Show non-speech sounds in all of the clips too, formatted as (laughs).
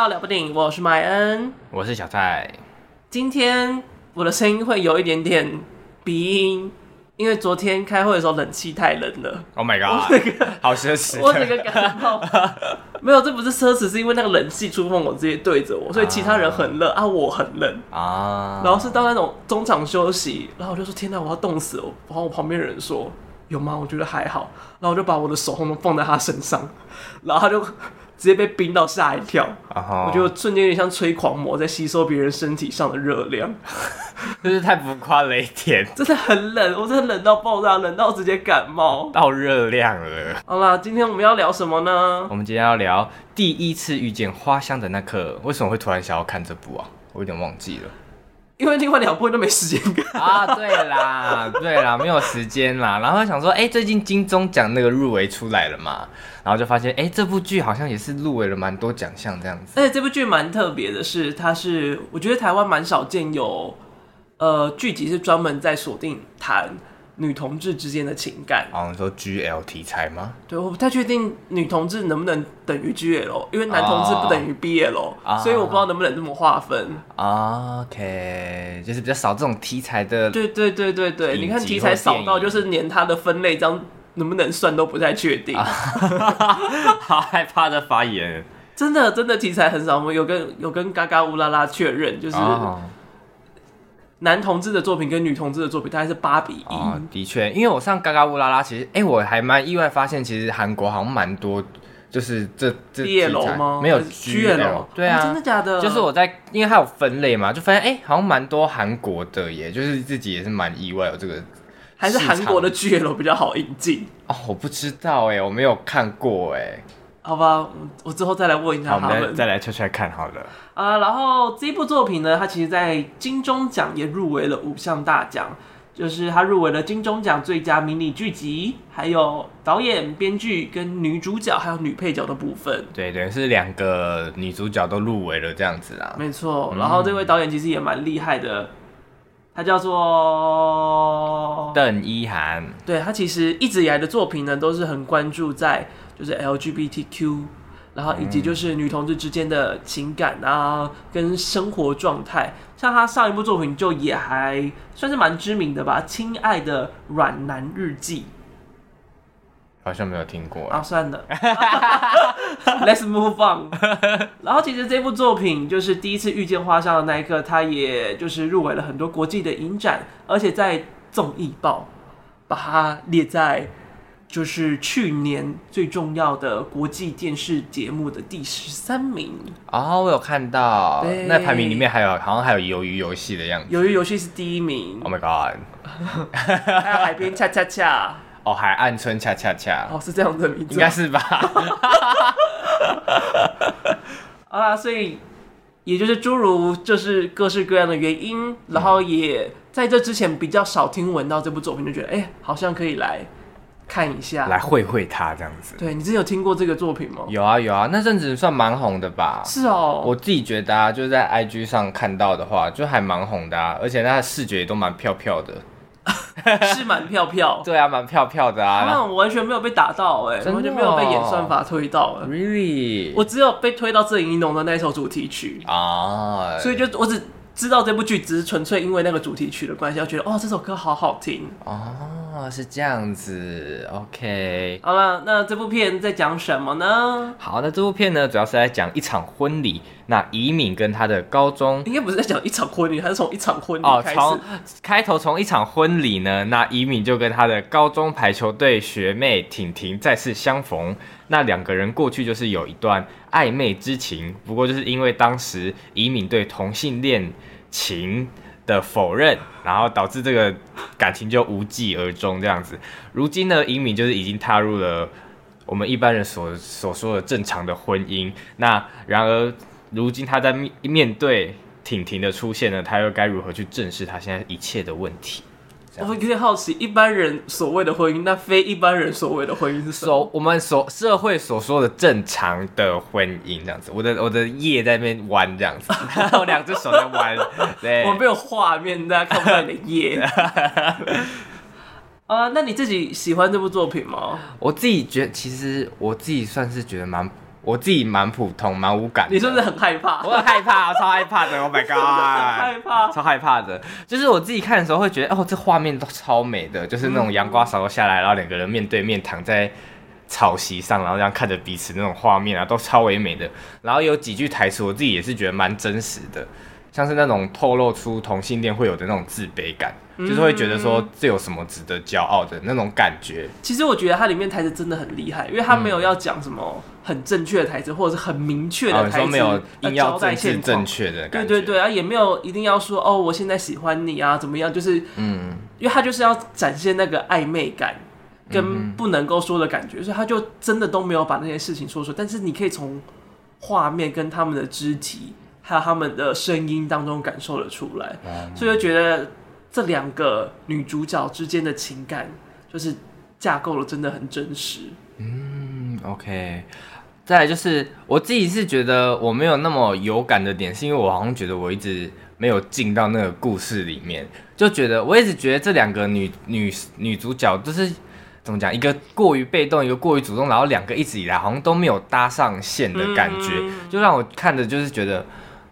到了不电影，我是麦恩，我是小蔡。今天我的声音会有一点点鼻音，因为昨天开会的时候冷气太冷了。Oh my god！(laughs) 好奢侈，我整个感冒。(laughs) 没有，这不是奢侈，是因为那个冷气出风口直接对着我，所以其他人很热啊，啊，我很冷啊。然后是到那种中场休息，然后我就说：“天哪，我要冻死了！”然后我旁边人说：“有吗？”我觉得还好。然后我就把我的手放放在他身上，然后他就。直接被冰到吓一跳，uh-huh. 我觉得瞬间有点像吹狂魔在吸收别人身体上的热量，(laughs) 真是太浮夸了一点。(laughs) 真的很冷，我真的冷到爆炸，冷到直接感冒，到热量了。好啦，今天我们要聊什么呢？我们今天要聊第一次遇见花香的那刻。为什么会突然想要看这部啊？我有点忘记了。因为另外两部都没时间看 (laughs) 啊，对啦，对啦，没有时间啦。然后想说，哎、欸，最近金钟奖那个入围出来了嘛，然后就发现，哎、欸，这部剧好像也是入围了蛮多奖项这样子。而且这部剧蛮特别的是，它是我觉得台湾蛮少见有，呃，剧集是专门在锁定谈。女同志之间的情感，哦，你说 GL 题材吗？对，我不太确定女同志能不能等于 GL，因为男同志不等于 BL，、哦、所以我不知道能不能这么划分。OK，就是比较少这种题材的。对对对对对，你看题材少到就是连它的分类这样能不能算都不太确定。(laughs) 好害怕的发言，真的真的题材很少，我们有跟有跟嘎嘎乌拉拉确认，就是。哦男同志的作品跟女同志的作品大概是八比一。哦，的确，因为我上嘎嘎乌拉拉，其实，哎、欸，我还蛮意外发现，其实韩国好像蛮多，就是这这业楼吗？没有 GL，对啊、哦，真的假的？就是我在，因为它有分类嘛，就发现，哎、欸，好像蛮多韩国的耶，就是自己也是蛮意外有这个，还是韩国的 GL 比较好引进哦，我不知道哎，我没有看过哎。好吧，我之后再来问一下他们。好，我们再来猜猜看好了。啊、呃，然后这部作品呢，它其实，在金钟奖也入围了五项大奖，就是它入围了金钟奖最佳迷你剧集，还有导演、编剧跟女主角，还有女配角的部分。对对，是两个女主角都入围了这样子啊。没错，然后这位导演其实也蛮厉害的，他叫做邓一涵。对，他其实一直以来的作品呢，都是很关注在。就是 LGBTQ，然后以及就是女同志之间的情感啊，跟生活状态。像他上一部作品就也还算是蛮知名的吧，《亲爱的软男日记》。好像没有听过啊，算了，(laughs) Let's move on。然后其实这部作品就是第一次遇见花香的那一刻，他也就是入围了很多国际的影展，而且在综艺报把它列在。就是去年最重要的国际电视节目的第十三名。哦，我有看到，那排名里面还有好像还有鱿鱼游戏的样子，鱿鱼游戏是第一名，Oh my god，(laughs) 还有海边恰恰恰，(laughs) 哦，海岸村恰恰恰，哦，是这样的名字，应该是吧？(laughs) 好啦，所以也就是诸如就是各式各样的原因，然后也在这之前比较少听闻到这部作品，就觉得哎、欸，好像可以来。看一下，来会会他这样子。对，你之前有听过这个作品吗？有啊有啊，那阵子算蛮红的吧？是哦，我自己觉得啊，就是在 IG 上看到的话，就还蛮红的啊，而且它的视觉也都蛮漂漂的，(laughs) 是蛮漂漂。(laughs) 对啊，蛮漂漂的啊。那我完全没有被打到哎、欸，完全没有被演算法推到。Really？我只有被推到郑怡农的那一首主题曲啊，所以就我只。知道这部剧只是纯粹因为那个主题曲的关系，我觉得哦，这首歌好好听哦，是这样子，OK。好了，那这部片在讲什么呢？好，那这部片呢，主要是在讲一场婚礼。那宜敏跟他的高中应该不是在讲一场婚礼，还是从一场婚礼？哦，从开头从一场婚礼呢，那宜敏就跟他的高中排球队学妹婷婷再次相逢。那两个人过去就是有一段暧昧之情，不过就是因为当时宜敏对同性恋情的否认，然后导致这个感情就无疾而终这样子。如今呢，宜敏就是已经踏入了我们一般人所所说的正常的婚姻。那然而，如今他在面面对婷婷的出现呢，他又该如何去正视他现在一切的问题？我有点好奇，一般人所谓的婚姻，那非一般人所谓的婚姻是什么？所我们所社会所说的正常的婚姻这样子。我的我的叶在那边弯这样子，(laughs) 然后两只手在弯。对，我没有画面，大家看不到你的叶。啊，(laughs) 那你自己喜欢这部作品吗？我自己觉得，其实我自己算是觉得蛮我自己蛮普通，蛮无感的。你是不是很害怕？我很害怕，(laughs) 超害怕的。Oh my god！害怕，超害怕的。就是我自己看的时候会觉得，哦，这画面都超美的，就是那种阳光洒落下来，然后两个人面对面躺在草席上，然后这样看着彼此那种画面啊，都超唯美的。然后有几句台词，我自己也是觉得蛮真实的，像是那种透露出同性恋会有的那种自卑感。就是会觉得说，这有什么值得骄傲的那种感觉。其实我觉得它里面台词真的很厉害，因为它没有要讲什么很正确的台词，或者是很明确的台词，没有硬要政治正确的感觉。对对对啊，也没有一定要说哦，我现在喜欢你啊，怎么样？就是嗯，因为他就是要展现那个暧昧感跟不能够说的感觉，所以他就真的都没有把那些事情说出来。但是你可以从画面跟他们的肢体还有他们的声音当中感受得出来，所以就觉得。这两个女主角之间的情感，就是架构了真的很真实。嗯，OK。再来就是我自己是觉得我没有那么有感的点，是因为我好像觉得我一直没有进到那个故事里面，就觉得我一直觉得这两个女女女主角就是怎么讲，一个过于被动，一个过于主动，然后两个一直以来好像都没有搭上线的感觉，嗯、就让我看着就是觉得，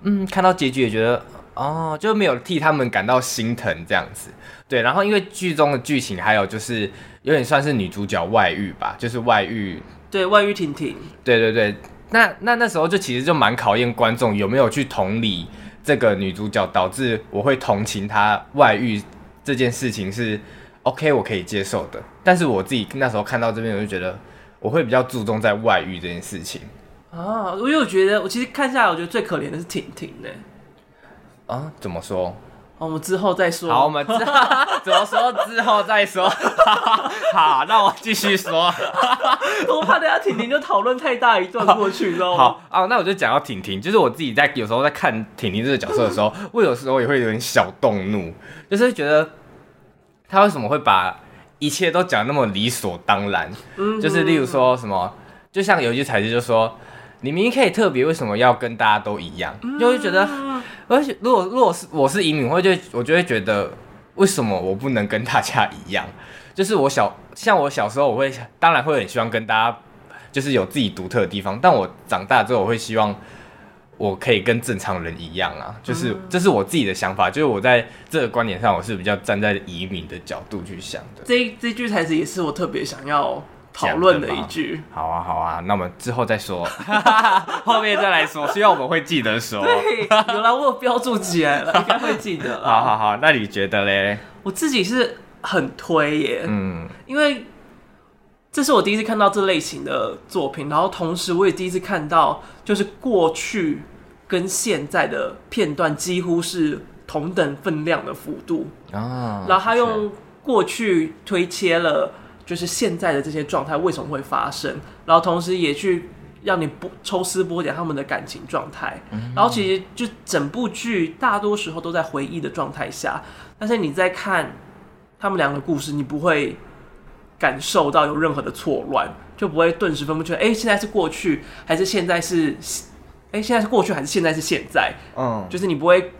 嗯，看到结局也觉得。哦，就没有替他们感到心疼这样子，对。然后因为剧中的剧情还有就是有点算是女主角外遇吧，就是外遇，对，外遇婷婷，对对对。那那那时候就其实就蛮考验观众有没有去同理这个女主角，导致我会同情她外遇这件事情是 OK，我可以接受的。但是我自己那时候看到这边，我就觉得我会比较注重在外遇这件事情啊。我有觉得，我其实看下来，我觉得最可怜的是婷婷呢。啊，怎么说？我们之后再说。好，我们之后 (laughs) 怎么说？之后再说。(laughs) 好，那我继续说。(laughs) 我怕等下婷婷就讨论太大一段过去，你知道吗？好啊，那我就讲到婷婷，就是我自己在有时候在看婷婷这个角色的时候，我有时候也会有点小动怒，就是觉得他为什么会把一切都讲那么理所当然？嗯，就是例如说什么，就像有一句台词就说。你明明可以特别，为什么要跟大家都一样？就会觉得，而且如果如果是我是移民，我会就我就会觉得，为什么我不能跟大家一样？(laughs) 就是我小像我小时候，我会当然会很希望跟大家就是有自己独特的地方，但我长大之后，我会希望我可以跟正常人一样啊。就是这是我自己的想法，就是我在这个观点上，我是比较站在移民的角度去想的。这这句台词也是我特别想要。讨论的一句，好啊好啊，那我们之后再说，(laughs) 后面再来说，希望我们会记得说。对，有啦，我有标注起来了，应该会记得。好好好，那你觉得嘞？我自己是很推耶，嗯，因为这是我第一次看到这类型的作品，然后同时我也第一次看到，就是过去跟现在的片段几乎是同等分量的幅度啊，然后他用过去推切了。就是现在的这些状态为什么会发生，然后同时也去让你不抽丝剥茧他们的感情状态，然后其实就整部剧大多时候都在回忆的状态下，但是你在看他们两个故事，你不会感受到有任何的错乱，就不会顿时分不清，哎，现在是过去还是现在是，哎，现在是过去还是现在是现在，嗯，就是你不会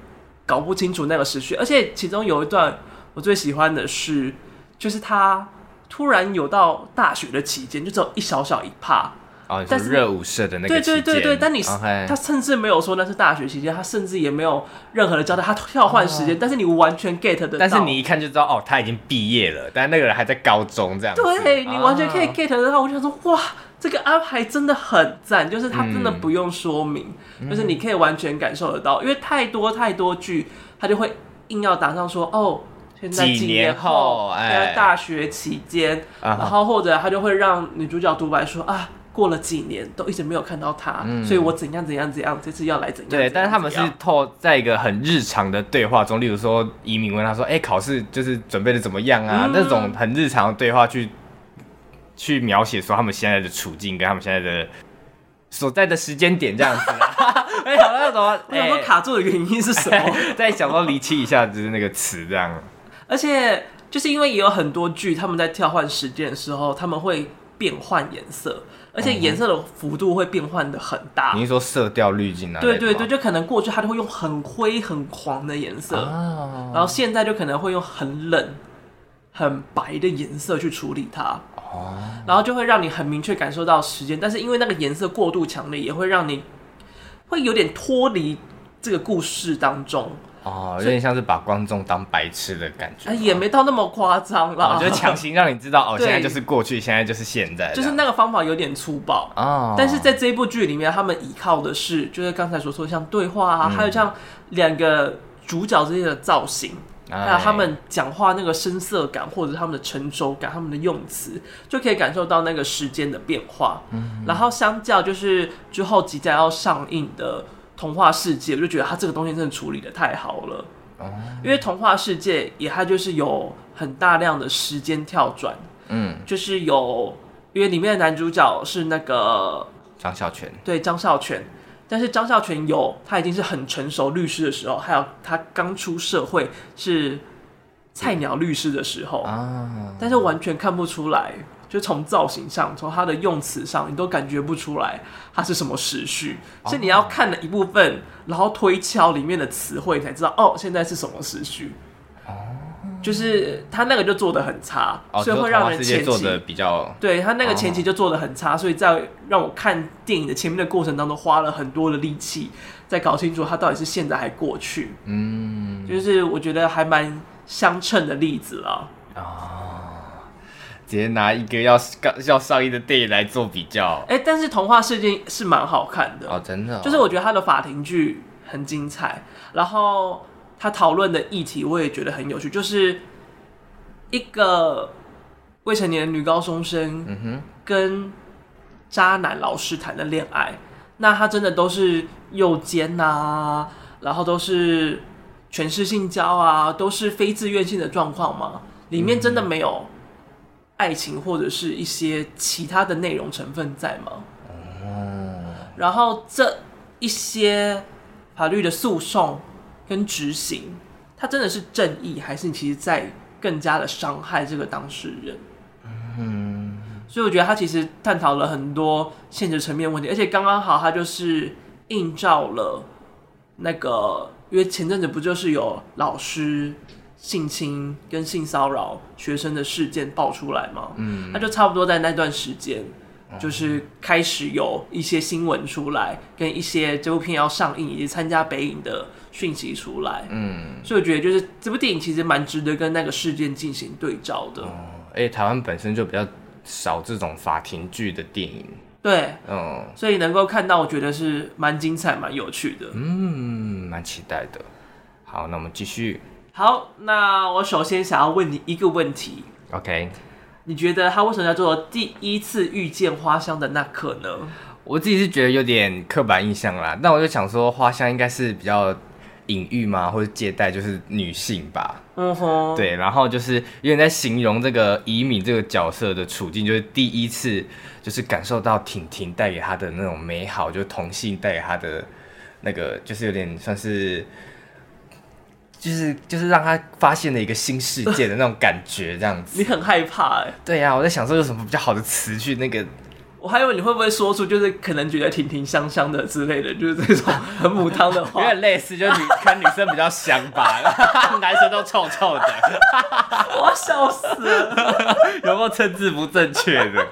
搞不清楚那个时序，而且其中有一段我最喜欢的是，就是他。突然有到大学的期间，就只有一小小一帕，哦，但是热舞社的那个对对对对，但你.他甚至没有说那是大学期间，他甚至也没有任何的交代，他跳换时间，哦，但是你完全 get 得到，但是你一看就知道哦，他已经毕业了，但那个人还在高中这样子，对，你完全可以 get 的到，我就想说哇，这个安排真的很赞，就是他真的不用说明，嗯，就是你可以完全感受得到，因为太多太多剧，他就会硬要打上说哦。现在几年后，在大学期间，然后或者他就会让女主角独白说啊，过了几年都一直没有看到他，嗯、所以我怎样怎样怎样，这次要来怎样？对，但是他们是透在一个很日常的对话中，例如说移民问他说，哎、欸，考试就是准备的怎么样啊？嗯、那种很日常的对话去去描写说他们现在的处境跟他们现在的所在的时间点这样子。(laughs) 哎，好了，怎么？有没有卡住的原因是什么？欸、(laughs) 再想说离奇一下，就是那个词这样。而且就是因为也有很多剧，他们在跳换时间的时候，他们会变换颜色，而且颜色的幅度会变换的很大。你是说色调滤镜啊？对对对，就可能过去他就会用很灰很黄的颜色，然后现在就可能会用很冷、很白的颜色去处理它。哦，然后就会让你很明确感受到时间，但是因为那个颜色过度强烈，也会让你会有点脱离这个故事当中。哦，有点像是把观众当白痴的感觉，也没到那么夸张啦。我觉得强行让你知道，哦，现在就是过去，现在就是现在，就是那个方法有点粗暴啊。但是在这一部剧里面，他们依靠的是，就是刚才所说的像对话啊，还有像两个主角之间的造型，还有他们讲话那个声色感，或者他们的成熟感，他们的用词，就可以感受到那个时间的变化。嗯，然后相较就是之后即将要上映的。童话世界，我就觉得他这个东西真的处理的太好了。哦，因为童话世界也它就是有很大量的时间跳转，嗯，就是有，因为里面的男主角是那个张孝全，对张孝全，但是张孝全有他已经是很成熟律师的时候，还有他刚出社会是菜鸟律师的时候。啊，但是完全看不出来。就从造型上，从它的用词上，你都感觉不出来它是什么时序，是、oh. 你要看了一部分，然后推敲里面的词汇，才知道哦，现在是什么时序。哦、oh.，就是他那个就做的很差，oh, 所以会让人前期做的比较，对他那个前期就做的很差，所以在让我看电影的前面的过程当中，花了很多的力气，在搞清楚他到底是现在还过去。嗯，就是我觉得还蛮相称的例子了。啊、oh.。直接拿一个要要上映的电影来做比较，哎、欸，但是童话世界是蛮好看的哦，真的、哦，就是我觉得他的法庭剧很精彩，然后他讨论的议题我也觉得很有趣，就是一个未成年女高中生，嗯哼，跟渣男老师谈的恋爱，那他真的都是右肩呐，然后都是全是性交啊，都是非自愿性的状况吗？里面真的没有。爱情或者是一些其他的内容成分在吗？哦。然后这一些法律的诉讼跟执行，它真的是正义，还是你其实在更加的伤害这个当事人？嗯。所以我觉得他其实探讨了很多现实层面问题，而且刚刚好，他就是映照了那个，因为前阵子不就是有老师。性侵跟性骚扰学生的事件爆出来嘛，嗯，那就差不多在那段时间，就是开始有一些新闻出来，跟一些这部片要上映以及参加北影的讯息出来，嗯，所以我觉得就是这部电影其实蛮值得跟那个事件进行对照的。哦，而且台湾本身就比较少这种法庭剧的电影，对，嗯，所以能够看到，我觉得是蛮精彩、蛮有趣的，嗯，蛮期待的。好，那我们继续。好，那我首先想要问你一个问题。OK，你觉得他为什么叫做第一次遇见花香的那刻呢？我自己是觉得有点刻板印象啦，但我就想说，花香应该是比较隐喻嘛，或者借代就是女性吧。嗯哼，对，然后就是有点在形容这个移民这个角色的处境，就是第一次就是感受到婷婷带给他的那种美好，就是同性带给他的那个，就是有点算是。就是就是让他发现了一个新世界的那种感觉，这样子。(laughs) 你很害怕哎、欸？对呀、啊，我在想说有什么比较好的词去那个。我还以为你会不会说出就是可能觉得婷婷香香的之类的，就是这种很母汤的话。(laughs) 有点类似，就是女看女生比较香吧，(laughs) 男生都臭臭的。我笑死了，有没有称字不正确的？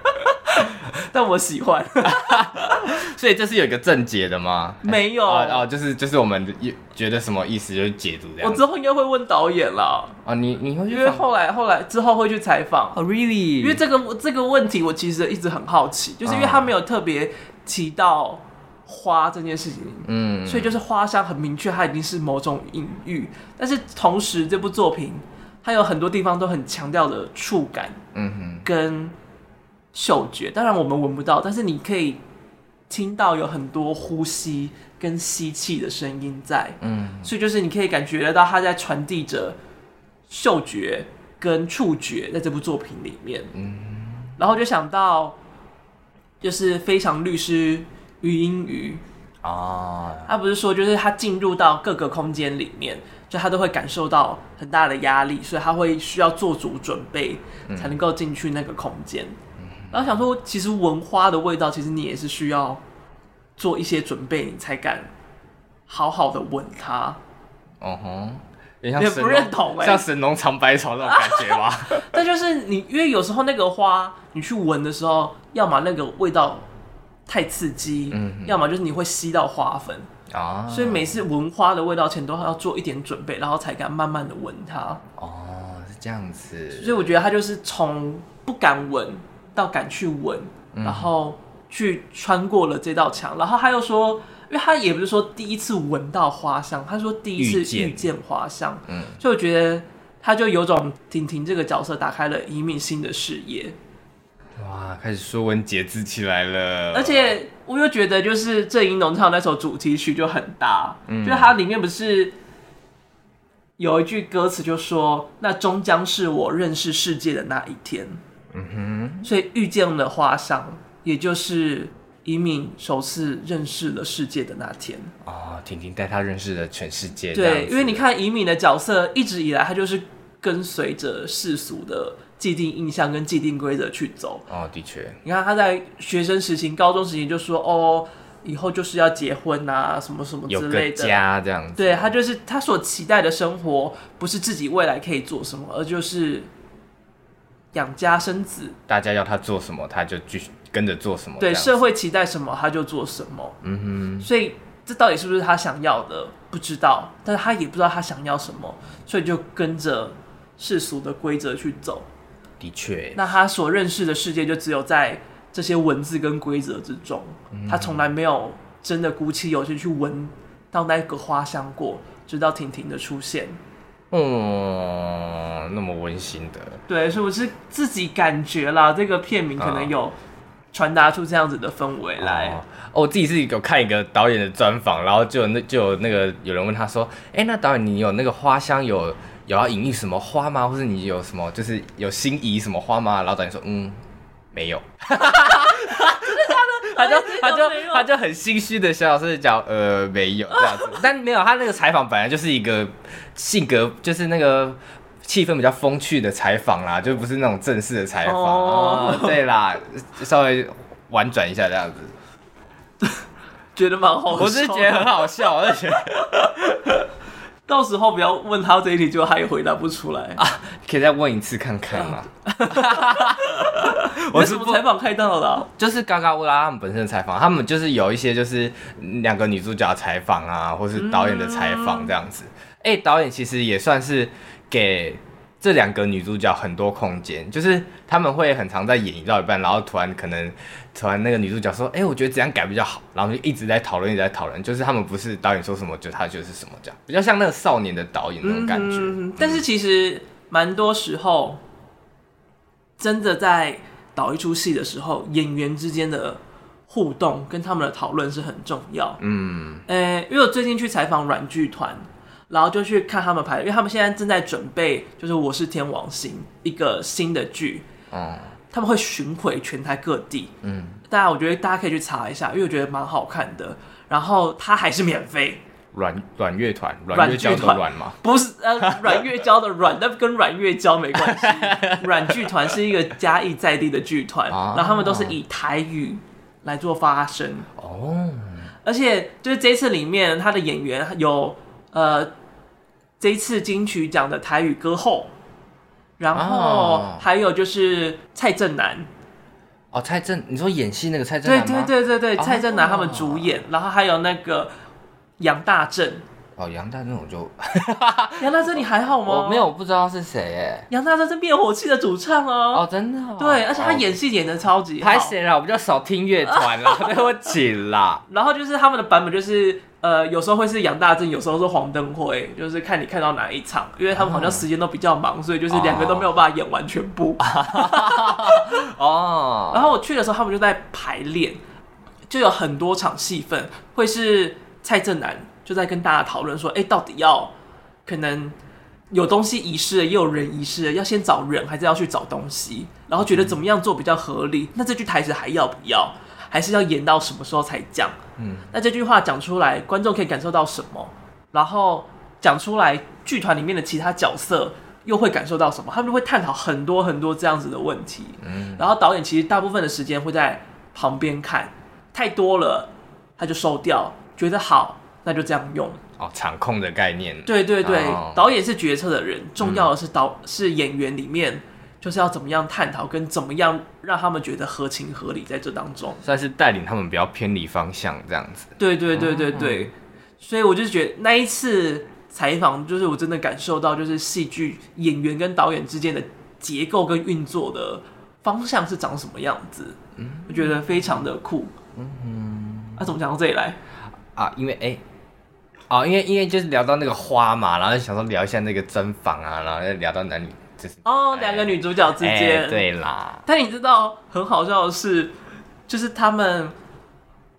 (laughs) 但我喜欢，(laughs) 所以这是有一个正解的吗？没有哦，哦，就是就是我们觉得什么意思，就是解读这样。我之后应该会问导演啦。啊，你你会因为后来后来之后会去采访。Oh, really？因为这个这个问题，我其实一直很好奇，就是因为他没有特别提到花这件事情，嗯，所以就是花香很明确，它已经是某种隐喻。但是同时，这部作品它有很多地方都很强调的触感，嗯哼，跟。嗅觉，当然我们闻不到，但是你可以听到有很多呼吸跟吸气的声音在，嗯，所以就是你可以感觉得到他在传递着嗅觉跟触觉在这部作品里面，嗯，然后就想到就是《非常律师禹英语》啊，他不是说就是他进入到各个空间里面，就他都会感受到很大的压力，所以他会需要做足准备才能够进去那个空间。然后想说，其实闻花的味道，其实你也是需要做一些准备，你才敢好好的闻它。哦吼，也不认同哎，像神农尝百草那种感觉吧。(laughs) 但就是你，因为有时候那个花，你去闻的时候，要么那个味道太刺激，嗯，要么就是你会吸到花粉啊。所以每次闻花的味道前，都要做一点准备，然后才敢慢慢的闻它。哦，是这样子。所以我觉得他就是从不敢闻到敢去闻，嗯、然后去穿过了这道墙。然后他又说。因为他也不是说第一次闻到花香，他说第一次遇见花香，嗯，所以我觉得他就有种婷婷这个角色打开了一面新的视野，哇，开始说文解字起来了，而且我又觉得就是郑宜农唱那首主题曲就很搭，嗯，就是它里面不是有一句歌词就说，那终将是我认识世界的那一天，嗯哼，所以遇见了花香，也就是。以敏首次认识了世界的那天哦，婷婷带他认识了全世界。对，因为你看以敏的角色一直以来，他就是跟随着世俗的既定印象跟既定规则去走。哦，的确，你看他在学生时期、高中时期就说：“哦，以后就是要结婚啊，什么什么之类的。”家这样子。对，他就是他所期待的生活，不是自己未来可以做什么，而就是养家生子。大家要他做什么，他就继续。跟着做什么？对，社会期待什么他就做什么。嗯哼，所以这到底是不是他想要的？不知道，但是他也不知道他想要什么，所以就跟着世俗的规则去走。的确，那他所认识的世界就只有在这些文字跟规则之中，嗯、他从来没有真的鼓起勇气去闻到那个花香过，直到婷婷的出现。哦，那么温馨的。对，所以我是自己感觉啦，这个片名可能有。传达出这样子的氛围来哦。哦，我自己是有看一个导演的专访，然后就有那就有那个有人问他说：“哎、欸，那导演你有那个花香有有要隐喻什么花吗？或者你有什么就是有心仪什么花吗？”然后导演说：“嗯，没有。” (laughs) 他就他就他就很心虚的小老师讲呃没有这样子，但没有他那个采访本来就是一个性格就是那个。气氛比较风趣的采访啦，就不是那种正式的采访。哦，对啦，稍微婉转一下这样子，(laughs) 觉得蛮好笑。我是觉得很好笑，我是觉得，到时候不要问他这一题，就他也回答不出来啊。可以再问一次看看吗？(laughs) 我是不采访看到了，啊，就是嘎嘎乌拉他们本身的采访，他们就是有一些就是两个女主角采访啊，或是导演的采访这样子。哎、嗯欸，导演其实也算是。给这两个女主角很多空间，就是他们会很常在演到一半，然后突然可能突然那个女主角说：“哎、欸，我觉得怎样改比较好。”然后就一直在讨论，一直在讨论。就是他们不是导演说什么，就他就是什么这样，比较像那个少年的导演那种感觉。嗯、但是其实蛮多时候，真的在导一出戏的时候，演员之间的互动跟他们的讨论是很重要。嗯，呃、欸，因为我最近去采访软剧团。然后就去看他们拍，因为他们现在正在准备，就是《我是天王星》一个新的剧，哦，他们会巡回全台各地，嗯，大家我觉得大家可以去查一下，因为我觉得蛮好看的。然后它还是免费，软软乐团，软月娇的软吗？不是，呃，软月娇的软，(laughs) 那跟软月娇没关系。软剧团是一个嘉义在地的剧团，哦、然后他们都是以台语来做发声，哦，而且就是这次里面他的演员有。呃，这一次金曲奖的台语歌后，然后还有就是蔡正南。哦，蔡正，你说演戏那个蔡正南吗？对对对对对，蔡正南他们主演，然后还有那个杨大正。哦，杨大正我就，(laughs) 杨大正你还好吗？我没有，我不知道是谁哎。杨大正是灭火器的主唱哦。哦，真的。对，而且他演戏演的超级好。还谁啦？我比较少听乐团啦，(laughs) 对不起啦。然后就是他们的版本，就是呃，有时候会是杨大正，有时候是黄登辉，就是看你看到哪一场，因为他们好像时间都比较忙，所以就是两个都没有办法演完全部。(laughs) 哦。然后我去的时候，他们就在排练，就有很多场戏份会是蔡正南。就在跟大家讨论说，哎，到底要可能有东西遗失了，也有人遗失了，要先找人，还是要去找东西？然后觉得怎么样做比较合理？嗯、那这句台词还要不要？还是要演到什么时候才讲？嗯，那这句话讲出来，观众可以感受到什么？然后讲出来，剧团里面的其他角色又会感受到什么？他们会探讨很多很多这样子的问题。嗯，然后导演其实大部分的时间会在旁边看，太多了他就收掉，觉得好。那就这样用，哦，场控的概念。对对对，哦、导演是决策的人，重要的是导、嗯、是演员里面就是要怎么样探讨跟怎么样让他们觉得合情合理在这当中，算是带领他们不要偏离方向这样子。对对对对对，嗯、所以我就觉得那一次采访，就是我真的感受到，就是戏剧演员跟导演之间的结构跟运作的方向是长什么样子。嗯，我觉得非常的酷。嗯嗯，那、啊、怎么讲到这里来？啊，因为哎、欸，哦，因为因为就是聊到那个花嘛，然后想说聊一下那个针房啊，然后再聊到男女，就是哦，两、欸、个女主角之间、欸，对啦。但你知道很好笑的是，就是他们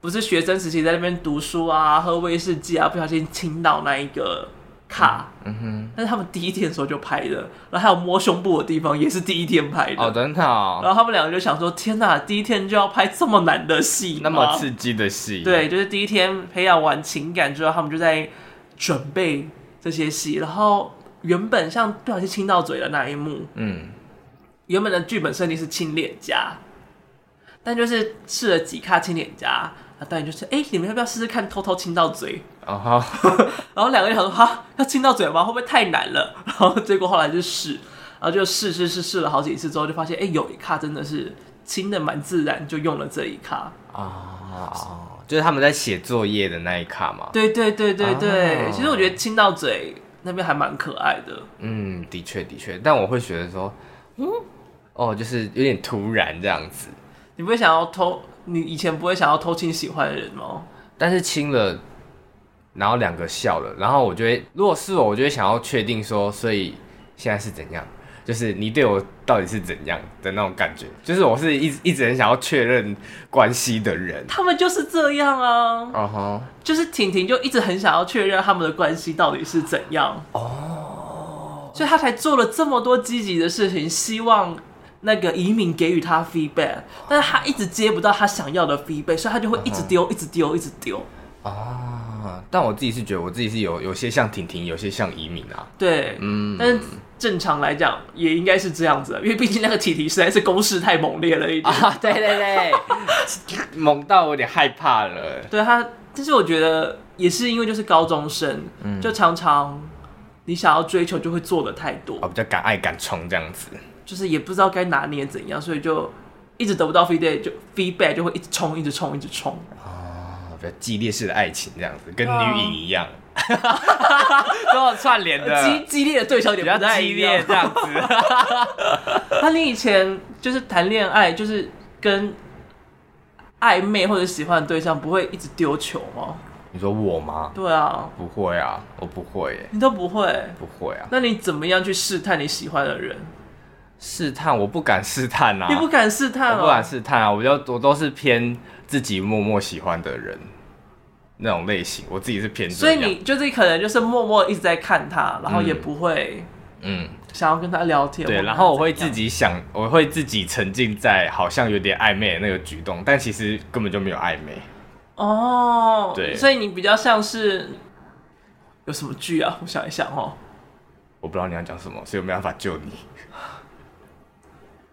不是学生时期在那边读书啊，喝威士忌啊，不小心亲到那一个。卡，嗯哼，但是他们第一天的时候就拍的，然后还有摸胸部的地方也是第一天拍的，哦，真的哦。然后他们两个就想说，天哪，第一天就要拍这么难的戏，那么刺激的戏，对，就是第一天培养完情感之后，他们就在准备这些戏，然后原本像不小心亲到嘴的那一幕，嗯，原本的剧本设定是亲脸颊，但就是试了几卡亲脸颊。那导演就是，哎、欸，你们要不要试试看偷偷亲到嘴？啊哈，(laughs) 然后两个人想说，哈，要亲到嘴吗？会不会太难了？(laughs) 然后结果后来就试，然后就试试试试了好几次之后，就发现，哎、欸，有一卡真的是亲的蛮自然，就用了这一卡。啊，就是他们在写作业的那一卡嘛。对对对对对，啊、其实我觉得亲到嘴那边还蛮可爱的。嗯，的确的确，但我会觉得说，嗯，哦，就是有点突然这样子。你不会想要偷？你以前不会想要偷亲喜欢的人吗？但是亲了，然后两个笑了，然后我觉得，如果是我，我就会想要确定说，所以现在是怎样？就是你对我到底是怎样的那种感觉？就是我是一直一直很想要确认关系的人。他们就是这样啊，哦、uh huh. 就是婷婷就一直很想要确认他们的关系到底是怎样哦，oh. 所以他才做了这么多积极的事情，希望。那个移民给予他 feedback，但是他一直接不到他想要的 feedback，所以他就会一直丢、uh. 一直丢、一直丢。啊，但我自己是觉得我自己是有有些像婷婷，有些像移民啊。对，嗯，但是正常来讲也应该是这样子，因为毕竟那个体体实在是攻势太猛烈了一点。啊，对对对，(laughs) 猛到我有点害怕了。对他，但是我觉得也是因为就是高中生，嗯、就常常你想要追求就会做的太多，哦，比较敢爱敢冲这样子。就是也不知道该拿捏怎样，所以就一直得不到 feedback，就 feedback 就会一直冲，一直冲，一直冲。哦，比较激烈式的爱情这样子，跟女影一样，(laughs) 跟我串联的激激烈的对象有点不太一样，比较激烈这样子。(laughs) 那你以前就是谈恋爱，就是跟暧昧或者喜欢的对象，不会一直丢球吗？你说我吗？对啊，不会啊，我不会耶。你都不会？不会啊。那你怎么样去试探你喜欢的人？试探，我不敢试探啊！你不敢试探，我不敢试探啊！我就我都是偏自己默默喜欢的人那种类型，我自己是偏。所以你就是可能就是默默一直在看他，然后也不会嗯想要跟他聊天。对，然后我会自己想，我会自己沉浸在好像有点暧昧的那个举动，但其实根本就没有暧昧。哦，对，所以你比较像是有什么剧啊？我想一想哦，我不知道你要讲什么，所以我没办法救你。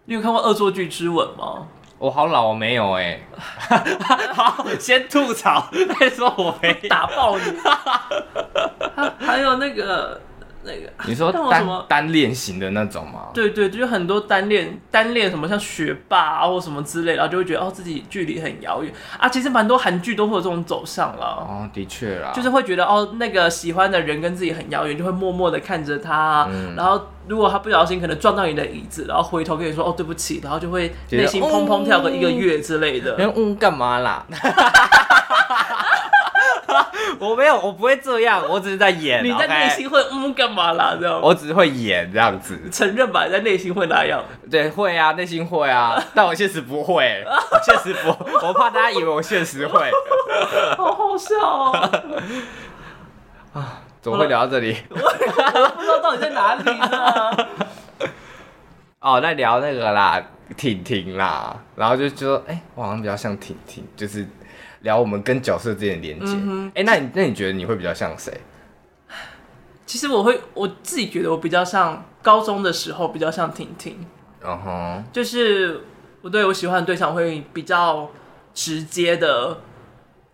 你有看过《恶作剧之吻》吗？我好老，我没有哎。(laughs) 好，先吐槽，再说我没打爆你。(laughs) 还有那个。那个你说 (laughs) 单单恋型的那种吗？对对，就很多单恋单恋什么像学霸啊或什么之类，然后就会觉得哦自己距离很遥远啊。其实蛮多韩剧都会有这种走向了。哦，的确啦，就是会觉得哦那个喜欢的人跟自己很遥远，就会默默的看着他。嗯、然后如果他不小心可能撞到你的椅子，然后回头跟你说哦对不起，然后就会内心砰砰跳个一个月之类的。嗯，(laughs) 嗯，干嘛啦？(laughs) (laughs) 我没有，我不会这样，我只是在演。你在内心会嗯干嘛啦？这样。我只是会演这样子。承认吧，在内心会那样。对，会啊，内心会啊，(laughs) 但我现实不会，我现实不，(laughs) 我怕大家以为我现实会。好好笑哦。啊，怎么会聊到这里？我不知道到底在哪里呢。哦，在聊那个啦，婷婷啦，然后就说，哎、欸，我好像比较像婷婷，就是。聊我们跟角色之间的连接，哎、嗯欸，那你那你觉得你会比较像谁？其实我会我自己觉得我比较像高中的时候，比较像婷婷。嗯哼、uh，huh. 就是我对我喜欢的对象会比较直接的